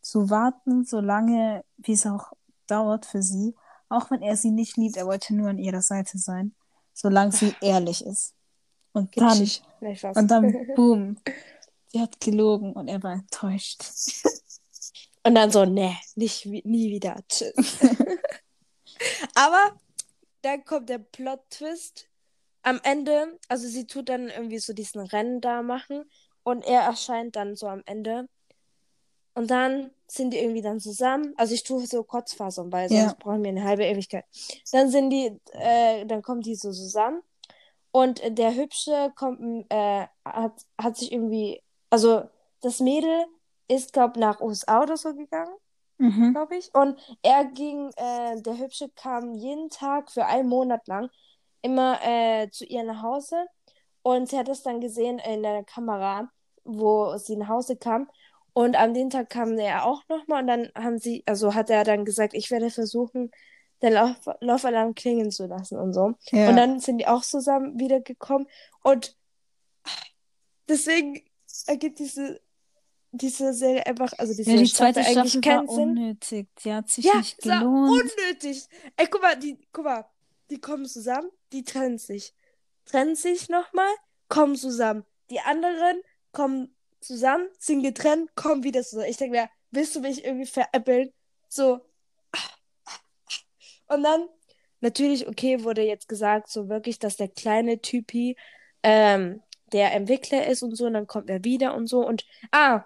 [SPEAKER 2] zu warten, solange, wie es auch dauert für sie. Auch wenn er sie nicht liebt, er wollte nur an ihrer Seite sein, solange sie ehrlich ist. Und dann, und dann, boom, sie hat gelogen und er war enttäuscht.
[SPEAKER 3] Und dann so, nee, nicht, wie- nie wieder. Tschüss. Aber dann kommt der Plot-Twist. Am Ende, also sie tut dann irgendwie so diesen Rennen da machen und er erscheint dann so am Ende. Und dann sind die irgendwie dann zusammen. Also ich tue so Kurzfassung, weil
[SPEAKER 2] Ja.
[SPEAKER 3] sonst brauchen wir eine halbe Ewigkeit. Dann sind die, äh, dann kommen die so zusammen. Und der Hübsche kommt, äh, hat, hat sich irgendwie, also das Mädel ist, glaub, nach USA oder so gegangen
[SPEAKER 2] Mhm.
[SPEAKER 3] glaube ich. Und er ging, äh, der Hübsche kam jeden Tag für einen Monat lang immer äh, zu ihr nach Hause. Und sie hat es dann gesehen in der Kamera, wo sie nach Hause kam. Und an dem Tag kam er auch nochmal und dann haben sie, also hat er dann gesagt, ich werde versuchen, den Lauf Laufalarm klingen zu lassen und so.
[SPEAKER 2] Ja.
[SPEAKER 3] Und dann sind die auch zusammen wiedergekommen. Und deswegen ergibt diese, diese Serie einfach, also diese
[SPEAKER 2] ja, die
[SPEAKER 3] Staffel
[SPEAKER 2] zweite
[SPEAKER 3] eigentlich
[SPEAKER 2] Staffel war
[SPEAKER 3] keinen Sinn.
[SPEAKER 2] unnötig. Die hat sich
[SPEAKER 3] Ja,
[SPEAKER 2] nicht gelohnt.
[SPEAKER 3] unnötig. Ey, guck mal, die, guck mal, die kommen zusammen, die trennen sich. Trennen sich nochmal, kommen zusammen. Die anderen kommen zusammen, sind getrennt, kommen wieder zusammen. Ich denke mir, willst du mich irgendwie veräppeln? So. Und dann, natürlich, okay, wurde jetzt gesagt, so wirklich, dass der kleine Typi ähm, der Entwickler ist und so, und dann kommt er wieder und so. Und, ah,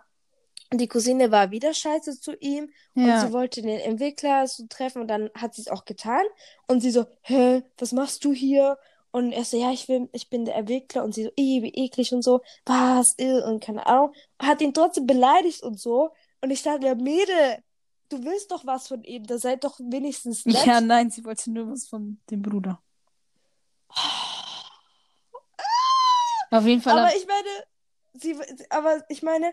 [SPEAKER 3] die Cousine war wieder scheiße zu ihm und
[SPEAKER 2] Ja.
[SPEAKER 3] sie wollte den Entwickler so treffen und dann hat sie es auch getan. Und sie so, hä, was machst du hier? Und er so, ja, ich will, ich bin der Entwickler. Und sie so, wie eklig und so, was, ill und keine Ahnung. Hat ihn trotzdem beleidigt und so. Und ich dachte mir, Mädel, du willst doch was von ihm, da seid doch wenigstens nett.
[SPEAKER 2] Ja, nein, sie wollte nur was von dem Bruder. Auf jeden Fall.
[SPEAKER 3] Aber
[SPEAKER 2] ab-
[SPEAKER 3] ich meine, sie, aber ich meine,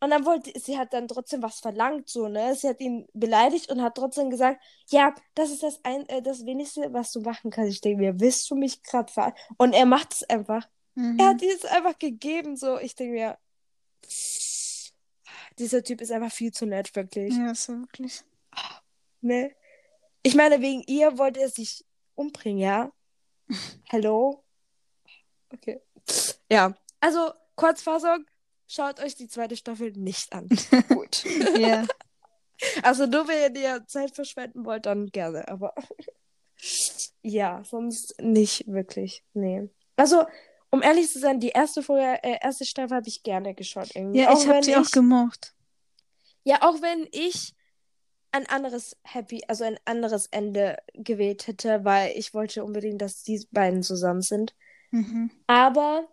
[SPEAKER 3] und dann wollte, sie hat dann trotzdem was verlangt, so, ne? Sie hat ihn beleidigt und hat trotzdem gesagt, ja, das ist das ein, äh, das Wenigste, was du machen kannst. Ich denke mir, willst du mich gerade ver... Und er macht es einfach.
[SPEAKER 2] Mhm.
[SPEAKER 3] Er hat ihr es einfach gegeben, so. Ich denke mir, dieser Typ ist einfach viel zu nett, wirklich.
[SPEAKER 2] Ja, so wirklich.
[SPEAKER 3] Ne? Ich meine, wegen ihr wollte er sich umbringen, ja? Hello? Okay. Ja, also Kurzfassung, schaut euch die zweite Staffel nicht an. Gut.
[SPEAKER 2] Ja.
[SPEAKER 3] Also nur wenn ihr Zeit verschwenden wollt, dann gerne, aber ja, sonst nicht wirklich. Nee. Also, um ehrlich zu sein, die erste Folge, äh, erste Staffel habe ich gerne geschaut irgendwie.
[SPEAKER 2] Ja, ich habe sie auch gemocht.
[SPEAKER 3] Ja, auch wenn ich ein anderes Happy, also ein anderes Ende gewählt hätte, weil ich wollte unbedingt, dass die beiden zusammen sind.
[SPEAKER 2] Mhm.
[SPEAKER 3] Aber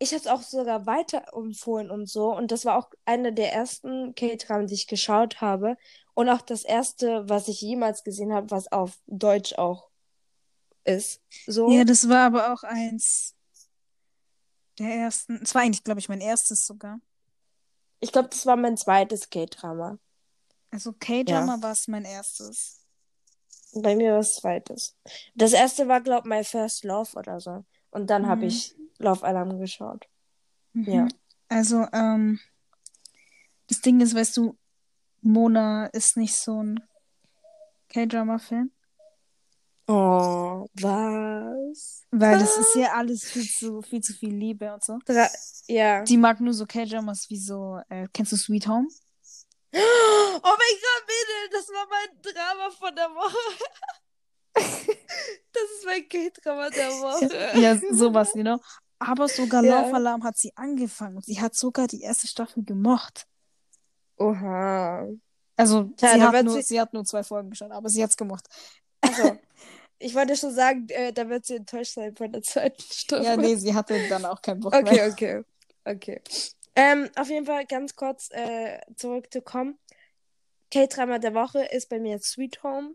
[SPEAKER 3] ich habe es auch sogar weiter empfohlen und so. Und das war auch einer der ersten K-Dramen, die ich geschaut habe. Und auch das erste, was ich jemals gesehen habe, was auf Deutsch auch ist. So.
[SPEAKER 2] Ja, das war aber auch eins der ersten. Es war eigentlich, glaube ich, mein erstes sogar.
[SPEAKER 3] Ich glaube, das war mein zweites K-Drama.
[SPEAKER 2] Also K-Drama war es mein erstes.
[SPEAKER 3] Bei mir war es zweites. Das erste war, glaube ich, My First Love oder so. Und dann habe
[SPEAKER 2] Mhm.
[SPEAKER 3] ich Love Alarm geschaut.
[SPEAKER 2] Mhm.
[SPEAKER 3] Ja.
[SPEAKER 2] Also, ähm, das Ding ist, weißt du, Mona ist nicht so ein K-Drama-Fan.
[SPEAKER 3] Was?
[SPEAKER 2] Weil das ist ja alles viel zu, viel zu viel Liebe und so.
[SPEAKER 3] Dra ja.
[SPEAKER 2] Die mag nur so K-Dramas wie so, äh, kennst du Sweet Home?
[SPEAKER 3] Oh mein Gott, Mädel, das war mein Drama von der Woche. das ist mein K-Drama der Woche.
[SPEAKER 2] Ja, sowas, you know. Aber sogar
[SPEAKER 3] Ja.
[SPEAKER 2] Love Alarm hat sie angefangen und sie hat sogar die erste Staffel gemocht.
[SPEAKER 3] Oha.
[SPEAKER 2] Also,
[SPEAKER 3] Tja,
[SPEAKER 2] sie, hat nur,
[SPEAKER 3] sie-
[SPEAKER 2] sie hat nur zwei Folgen geschaut, aber sie hat's gemocht.
[SPEAKER 3] Also, ich wollte schon sagen, äh, da wird sie enttäuscht sein von der zweiten Staffel.
[SPEAKER 2] Ja, nee, sie hatte dann auch keinen Bock mehr.
[SPEAKER 3] Okay, okay. Okay. Ähm, auf jeden Fall ganz kurz äh, zurückzukommen. K-Drama der Woche ist bei mir Sweet Home.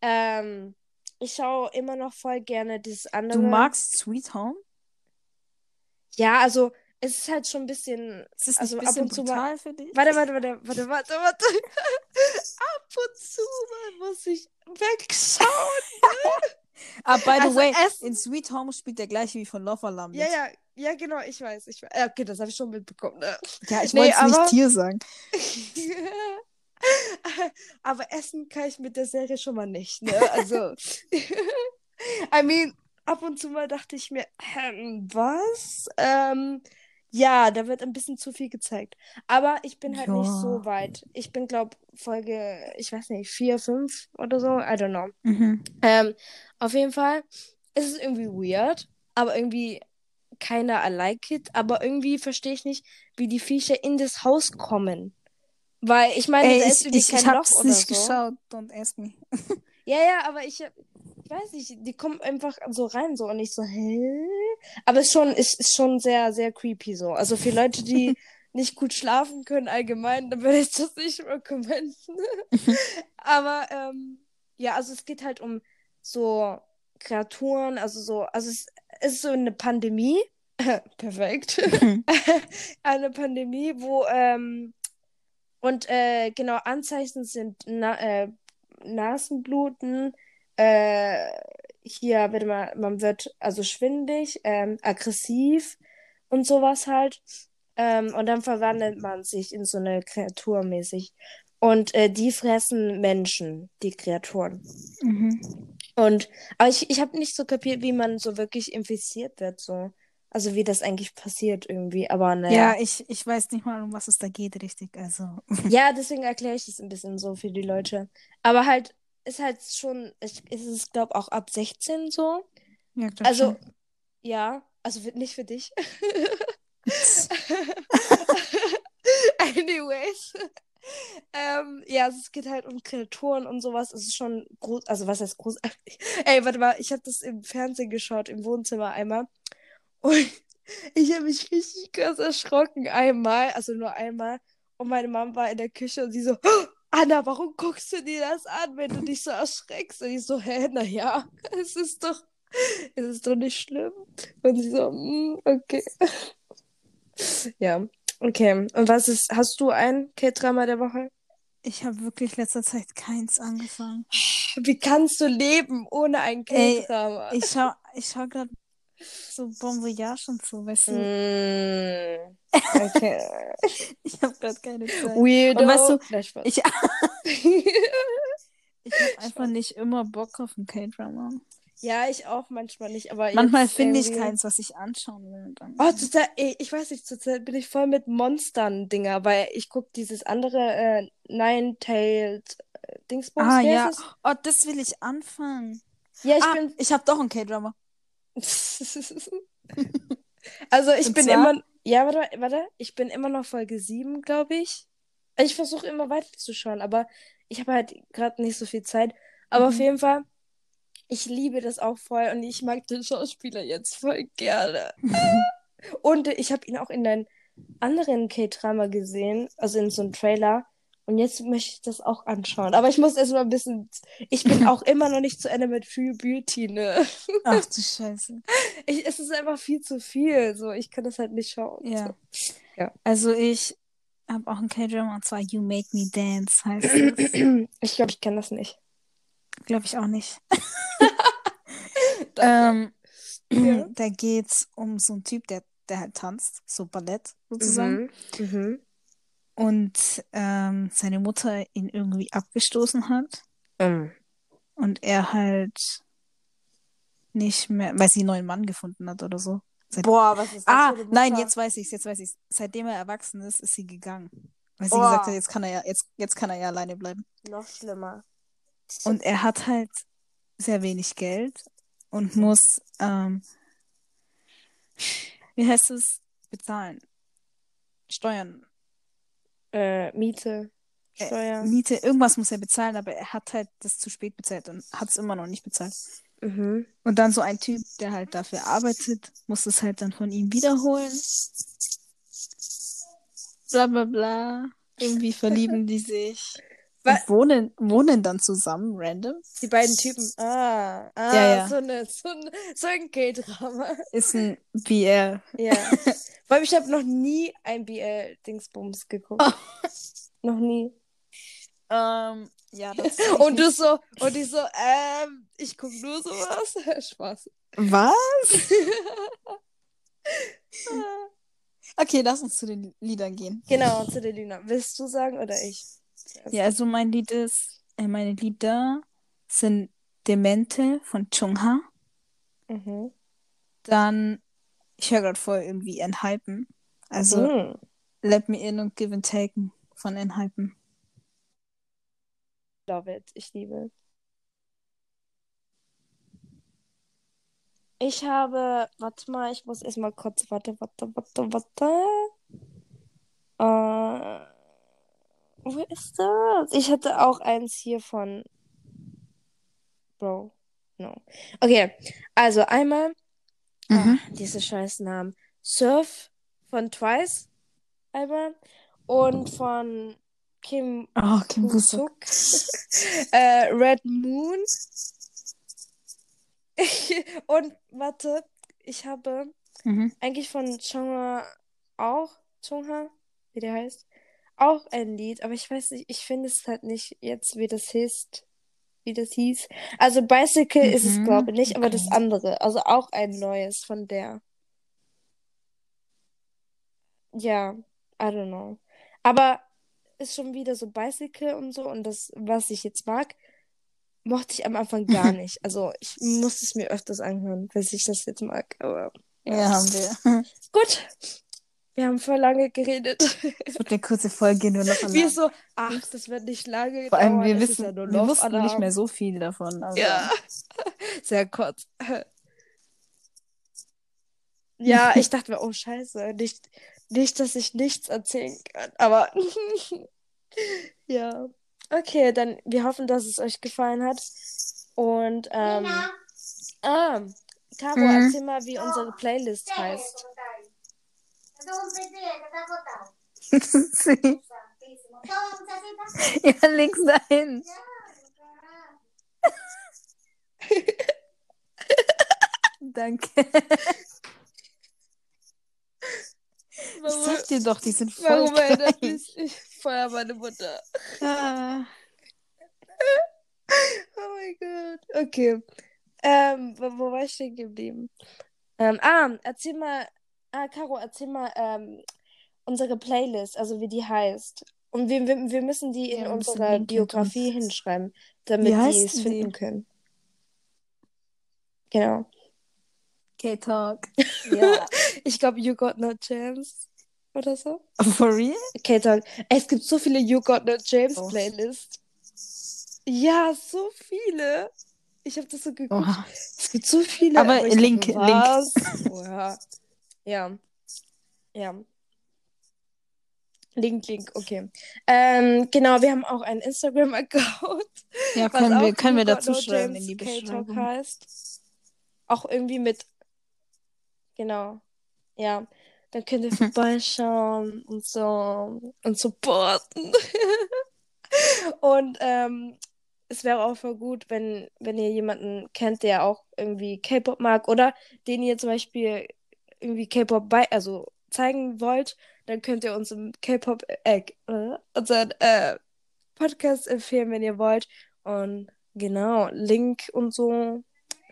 [SPEAKER 3] Ähm, ich schaue immer noch voll gerne dieses andere.
[SPEAKER 2] Du magst Sweet Home?
[SPEAKER 3] Ja, also es ist halt schon ein bisschen.
[SPEAKER 2] Ist das
[SPEAKER 3] Also
[SPEAKER 2] nicht
[SPEAKER 3] ab
[SPEAKER 2] bisschen
[SPEAKER 3] und zu mal-
[SPEAKER 2] für dich?
[SPEAKER 3] Warte, warte, warte, warte, warte, warte. Ab und zu mal muss ich wegschauen.
[SPEAKER 2] Ah, by the
[SPEAKER 3] Also
[SPEAKER 2] way, in Sweet Home spielt der gleiche wie von Love Alarm mit.
[SPEAKER 3] Ja, ja, ja, genau, ich weiß. Ich weiß. Okay, das habe ich schon mitbekommen. Ne?
[SPEAKER 2] Ja, ich
[SPEAKER 3] Nee,
[SPEAKER 2] wollte es
[SPEAKER 3] aber-
[SPEAKER 2] nicht dir sagen.
[SPEAKER 3] Aber essen kann ich mit der Serie schon mal nicht, ne? Also, I mean, ab und zu mal dachte ich mir, ähm, was? Ähm, ja, da wird ein bisschen zu viel gezeigt. Aber ich bin halt nicht
[SPEAKER 2] Ja.
[SPEAKER 3] so weit. Ich bin, glaube Folge, ich weiß nicht, vier, fünf oder so. I don't know.
[SPEAKER 2] Mhm.
[SPEAKER 3] Ähm, auf jeden Fall ist es irgendwie weird, aber irgendwie keiner I like it. Aber irgendwie verstehe ich nicht, wie die Viecher in das Haus kommen. Weil ich meine,
[SPEAKER 2] Ey,
[SPEAKER 3] da
[SPEAKER 2] ich,
[SPEAKER 3] ist irgendwie
[SPEAKER 2] ich,
[SPEAKER 3] kein
[SPEAKER 2] ich
[SPEAKER 3] Loch
[SPEAKER 2] hab's
[SPEAKER 3] oder
[SPEAKER 2] nicht
[SPEAKER 3] so.
[SPEAKER 2] geschaut. Don't ask me.
[SPEAKER 3] Ja, ja, aber ich weiß nicht, die kommen einfach so rein so und ich so, hä? Aber es ist schon, ist, ist schon sehr, sehr creepy so. Also für Leute, die nicht gut schlafen können allgemein, dann würde ich das nicht recommenden. aber ähm, ja, also es geht halt um so Kreaturen, also so, also es, ist so eine Pandemie. Perfekt. eine Pandemie, wo ähm, und äh, genau Anzeichen sind Na äh, Nasenbluten, äh, hier wird man, man wird also schwindig, ähm, aggressiv und sowas halt. Ähm, und dann verwandelt man sich in so eine Kreatur mäßig. Und äh, die fressen Menschen, die Kreaturen.
[SPEAKER 2] mhm.
[SPEAKER 3] Und aber ich, ich habe nicht so kapiert, wie man so wirklich infiziert wird, so. Also wie das eigentlich passiert irgendwie. Aber naja.
[SPEAKER 2] Ja, ich, ich weiß nicht mal, um was es da geht, richtig. Also.
[SPEAKER 3] Ja, deswegen erkläre ich das ein bisschen so für die Leute. Aber halt, ist halt schon, ich- ist es, glaube auch ab 16 so.
[SPEAKER 2] Ja, glaub
[SPEAKER 3] Also,
[SPEAKER 2] schon.
[SPEAKER 3] ja, also nicht für dich. Anyways. ähm, ja, also es geht halt um Kreaturen und sowas. Es ist schon groß, also was heißt großartig? Ey, warte mal, ich habe das im Fernsehen geschaut, im Wohnzimmer einmal. Und ich habe mich richtig krass erschrocken einmal, also nur einmal. Und meine Mom war in der Küche und sie so, "Oh, Anna, warum guckst du dir das an, wenn du dich so erschreckst? Und ich so, hä, naja, es ist doch, es ist doch nicht schlimm. Und sie so, "Mm, okay. Ja, okay. Und was ist, hast du ein K-Drama der Woche?
[SPEAKER 2] Ich habe wirklich letzter Zeit keins angefangen.
[SPEAKER 3] Wie kannst du leben ohne ein K-Drama?
[SPEAKER 2] Ich schau, ich schau gerade so Bon Voyage und so, weißt du?
[SPEAKER 3] Mm, okay.
[SPEAKER 2] Ich habe gerade keine Zeit.
[SPEAKER 3] Weirdo.
[SPEAKER 2] Und weißt du,
[SPEAKER 3] Nein.
[SPEAKER 2] Ich, ich habe einfach nicht immer Bock auf einen K-Drama.
[SPEAKER 3] Ja, ich auch manchmal nicht, aber
[SPEAKER 2] Manchmal finde ich keins, was ich anschauen will.
[SPEAKER 3] Oh, total, ey, ich weiß nicht, zurzeit bin ich voll mit Monstern-Dinger, weil ich gucke dieses andere äh, Nine-Tailed äh, Dingsbums.
[SPEAKER 2] ah ja, oh, das will ich anfangen.
[SPEAKER 3] Ja, ich
[SPEAKER 2] ah,
[SPEAKER 3] bin.
[SPEAKER 2] ich habe doch einen K-Drama.
[SPEAKER 3] also ich
[SPEAKER 2] Und
[SPEAKER 3] bin
[SPEAKER 2] zwar?
[SPEAKER 3] immer. Ja, warte, warte. Ich bin immer noch Folge 7, glaube ich. Ich versuche immer weiterzuschauen, aber ich habe halt gerade nicht so viel Zeit. Aber auf
[SPEAKER 2] Mhm.
[SPEAKER 3] jeden Fall, ich liebe das auch voll und ich mag den Schauspieler jetzt voll gerne. Und ich habe ihn auch in einem anderen K-Drama gesehen, also in so einem Trailer. Und jetzt möchte ich das auch anschauen. Aber ich muss erst mal ein bisschen. Ich bin auch immer noch nicht zu Ende mit Free Beauty, ne?
[SPEAKER 2] Ach du Scheiße.
[SPEAKER 3] Ich, es ist einfach viel zu viel. So, ich kann das halt nicht schauen.
[SPEAKER 2] Ja.
[SPEAKER 3] Ja.
[SPEAKER 2] Also ich habe auch einen K-Drama und zwar You Make Me Dance heißt es.
[SPEAKER 3] So. Ich glaube, ich kann das nicht.
[SPEAKER 2] Glaube ich auch nicht. Ähm,
[SPEAKER 3] Ja.
[SPEAKER 2] Da geht's um so einen Typ, der, der halt tanzt, so Ballett sozusagen.
[SPEAKER 3] Mhm. Mhm.
[SPEAKER 2] Und ähm, seine Mutter ihn irgendwie abgestoßen hat.
[SPEAKER 3] Mhm.
[SPEAKER 2] Und er halt nicht mehr, weil sie einen neuen Mann gefunden hat oder so. Seit...
[SPEAKER 3] Boah, was ist das
[SPEAKER 2] Ah, nein, jetzt weiß ich's, jetzt weiß ich's. Seitdem er erwachsen ist, ist sie gegangen. Weil sie
[SPEAKER 3] Boah.
[SPEAKER 2] gesagt hat, jetzt kann er ja, jetzt, jetzt kann er ja alleine bleiben.
[SPEAKER 3] Noch schlimmer.
[SPEAKER 2] Und er hat halt sehr wenig Geld und muss, ähm, wie heißt es, bezahlen. Steuern.
[SPEAKER 3] Äh, Miete,
[SPEAKER 2] Äh,
[SPEAKER 3] Steuer.
[SPEAKER 2] Miete, irgendwas muss er bezahlen, aber er hat halt das zu spät bezahlt und hat es immer noch nicht bezahlt.
[SPEAKER 3] Mhm.
[SPEAKER 2] Und dann so ein Typ, der halt dafür arbeitet, muss es halt dann von ihm wiederholen. Bla bla bla. Irgendwie verlieben die sich.
[SPEAKER 3] Wa-
[SPEAKER 2] Und wohnen, wohnen dann zusammen, random.
[SPEAKER 3] Die beiden Typen. Ah, ah
[SPEAKER 2] Ja, ja.
[SPEAKER 3] So, eine, so, ein, so ein K-Drama.
[SPEAKER 2] Ist ein BL.
[SPEAKER 3] Ja. Allem, ich habe noch nie ein BL-Dingsbums geguckt. noch nie.
[SPEAKER 2] Ähm, ja, das
[SPEAKER 3] Und du so, und ich so, ähm, ich guck nur sowas. Spaß.
[SPEAKER 2] Was? Okay, lass uns zu den Liedern gehen.
[SPEAKER 3] Genau, zu der Lina. Willst du sagen oder ich?
[SPEAKER 2] Ja, also mein Lied ist, äh, meine Lieder sind Demente von Chungha.
[SPEAKER 3] Mhm.
[SPEAKER 2] Dann, ich höre gerade voll irgendwie Enhypen. Also
[SPEAKER 3] Mhm.
[SPEAKER 2] Let Me In und Give and Taken von Enhypen.
[SPEAKER 3] Love it. Ich liebe. Ich habe, warte mal, ich muss erstmal kurz, warte, warte, warte, warte. Äh, wo ist das? Ich hatte auch eins hier von Bro. No. Okay, also einmal
[SPEAKER 2] Mhm.
[SPEAKER 3] Ah, diese scheiß Namen. Surf von Twice einmal und von Kim
[SPEAKER 2] Oh, Kim Busuk.
[SPEAKER 3] Äh, Red Moon. und warte, ich habe
[SPEAKER 2] Mhm.
[SPEAKER 3] eigentlich von Chungha auch, Chungha, wie der heißt, auch ein Lied, aber ich weiß nicht, ich finde es halt nicht jetzt, wie das hieß, wie das hieß. Also Bicycle ist es,
[SPEAKER 2] Mhm,
[SPEAKER 3] glaube ich, nicht, aber das
[SPEAKER 2] okay.
[SPEAKER 3] andere, also auch ein neues von der. Ja, I don't know. Aber ist schon wieder so Bicycle und so und das, was ich jetzt mag, mochte ich am Anfang gar nicht. Also ich musste es mir öfters anhören, bis ich das jetzt mag. Aber
[SPEAKER 2] Ja, haben wir.
[SPEAKER 3] gut, wir haben voll lange geredet.
[SPEAKER 2] Es wird eine kurze Folge, nur noch
[SPEAKER 3] Wir so, ach, das wird nicht lange
[SPEAKER 2] Vor allem,
[SPEAKER 3] dauern,
[SPEAKER 2] wir wissen,
[SPEAKER 3] ja nur
[SPEAKER 2] wir wussten nicht mehr so viel davon. Also.
[SPEAKER 3] Ja, sehr kurz. Ja, ich dachte mir, oh Scheiße, nicht, nicht, dass ich nichts erzählen kann, aber ja. Okay, dann wir hoffen, dass es euch gefallen hat. Und ähm, ah, Caro,
[SPEAKER 2] Mhm.
[SPEAKER 3] erzähl mal, wie unsere Playlist heißt.
[SPEAKER 2] ja, links dahin. Danke. Ich sag dir doch, die sind voll
[SPEAKER 3] Warum erinnert
[SPEAKER 2] gleich.
[SPEAKER 3] mich ich an meine Mutter?
[SPEAKER 2] Ah.
[SPEAKER 3] Oh mein Gott. Okay. Ähm, wo, wo war ich stehen geblieben? Ähm, ah, erzähl mal, ah, Caro, erzähl mal, ähm, unsere Playlist, also wie die heißt. Und wir, wir, wir müssen die in
[SPEAKER 2] Ja,
[SPEAKER 3] unserer Biografie hinschreiben, damit die es
[SPEAKER 2] die?
[SPEAKER 3] finden können. Genau.
[SPEAKER 2] K-Talk. Ja.
[SPEAKER 3] Ich glaube, You Got No Jams oder so.
[SPEAKER 2] For real?
[SPEAKER 3] K-Talk. Es gibt so viele You Got No Jams
[SPEAKER 2] Oh.
[SPEAKER 3] Playlists. Ja, so viele. Ich habe das so geguckt.
[SPEAKER 2] Oha.
[SPEAKER 3] Es gibt so viele.
[SPEAKER 2] Aber
[SPEAKER 3] ich
[SPEAKER 2] Link,
[SPEAKER 3] dachte,
[SPEAKER 2] Link.
[SPEAKER 3] was? Ja. Ja. Link, Link, okay. Ähm, genau, wir haben auch einen Instagram-Account.
[SPEAKER 2] Ja, können wir, können wir dazu schreiben in die Beschreibung.
[SPEAKER 3] heißt. Auch irgendwie mit. Genau. Ja. Dann könnt ihr vorbeischauen und so und supporten. und ähm, es wäre auch voll gut, wenn, wenn ihr jemanden kennt, der auch irgendwie K-Pop mag oder den ihr zum Beispiel irgendwie K-Pop bei, also zeigen wollt, dann könnt ihr uns im K-Pop, äh, äh, unseren äh, Podcast empfehlen, wenn ihr wollt. Und genau, Link und so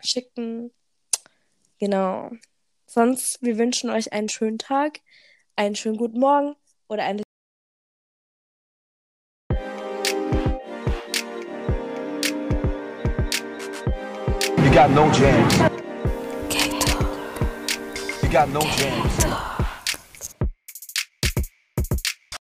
[SPEAKER 3] schicken. Genau. Sonst, wir wünschen euch einen schönen Tag, einen schönen guten Morgen oder eine
[SPEAKER 1] You got no jams. You got no jams.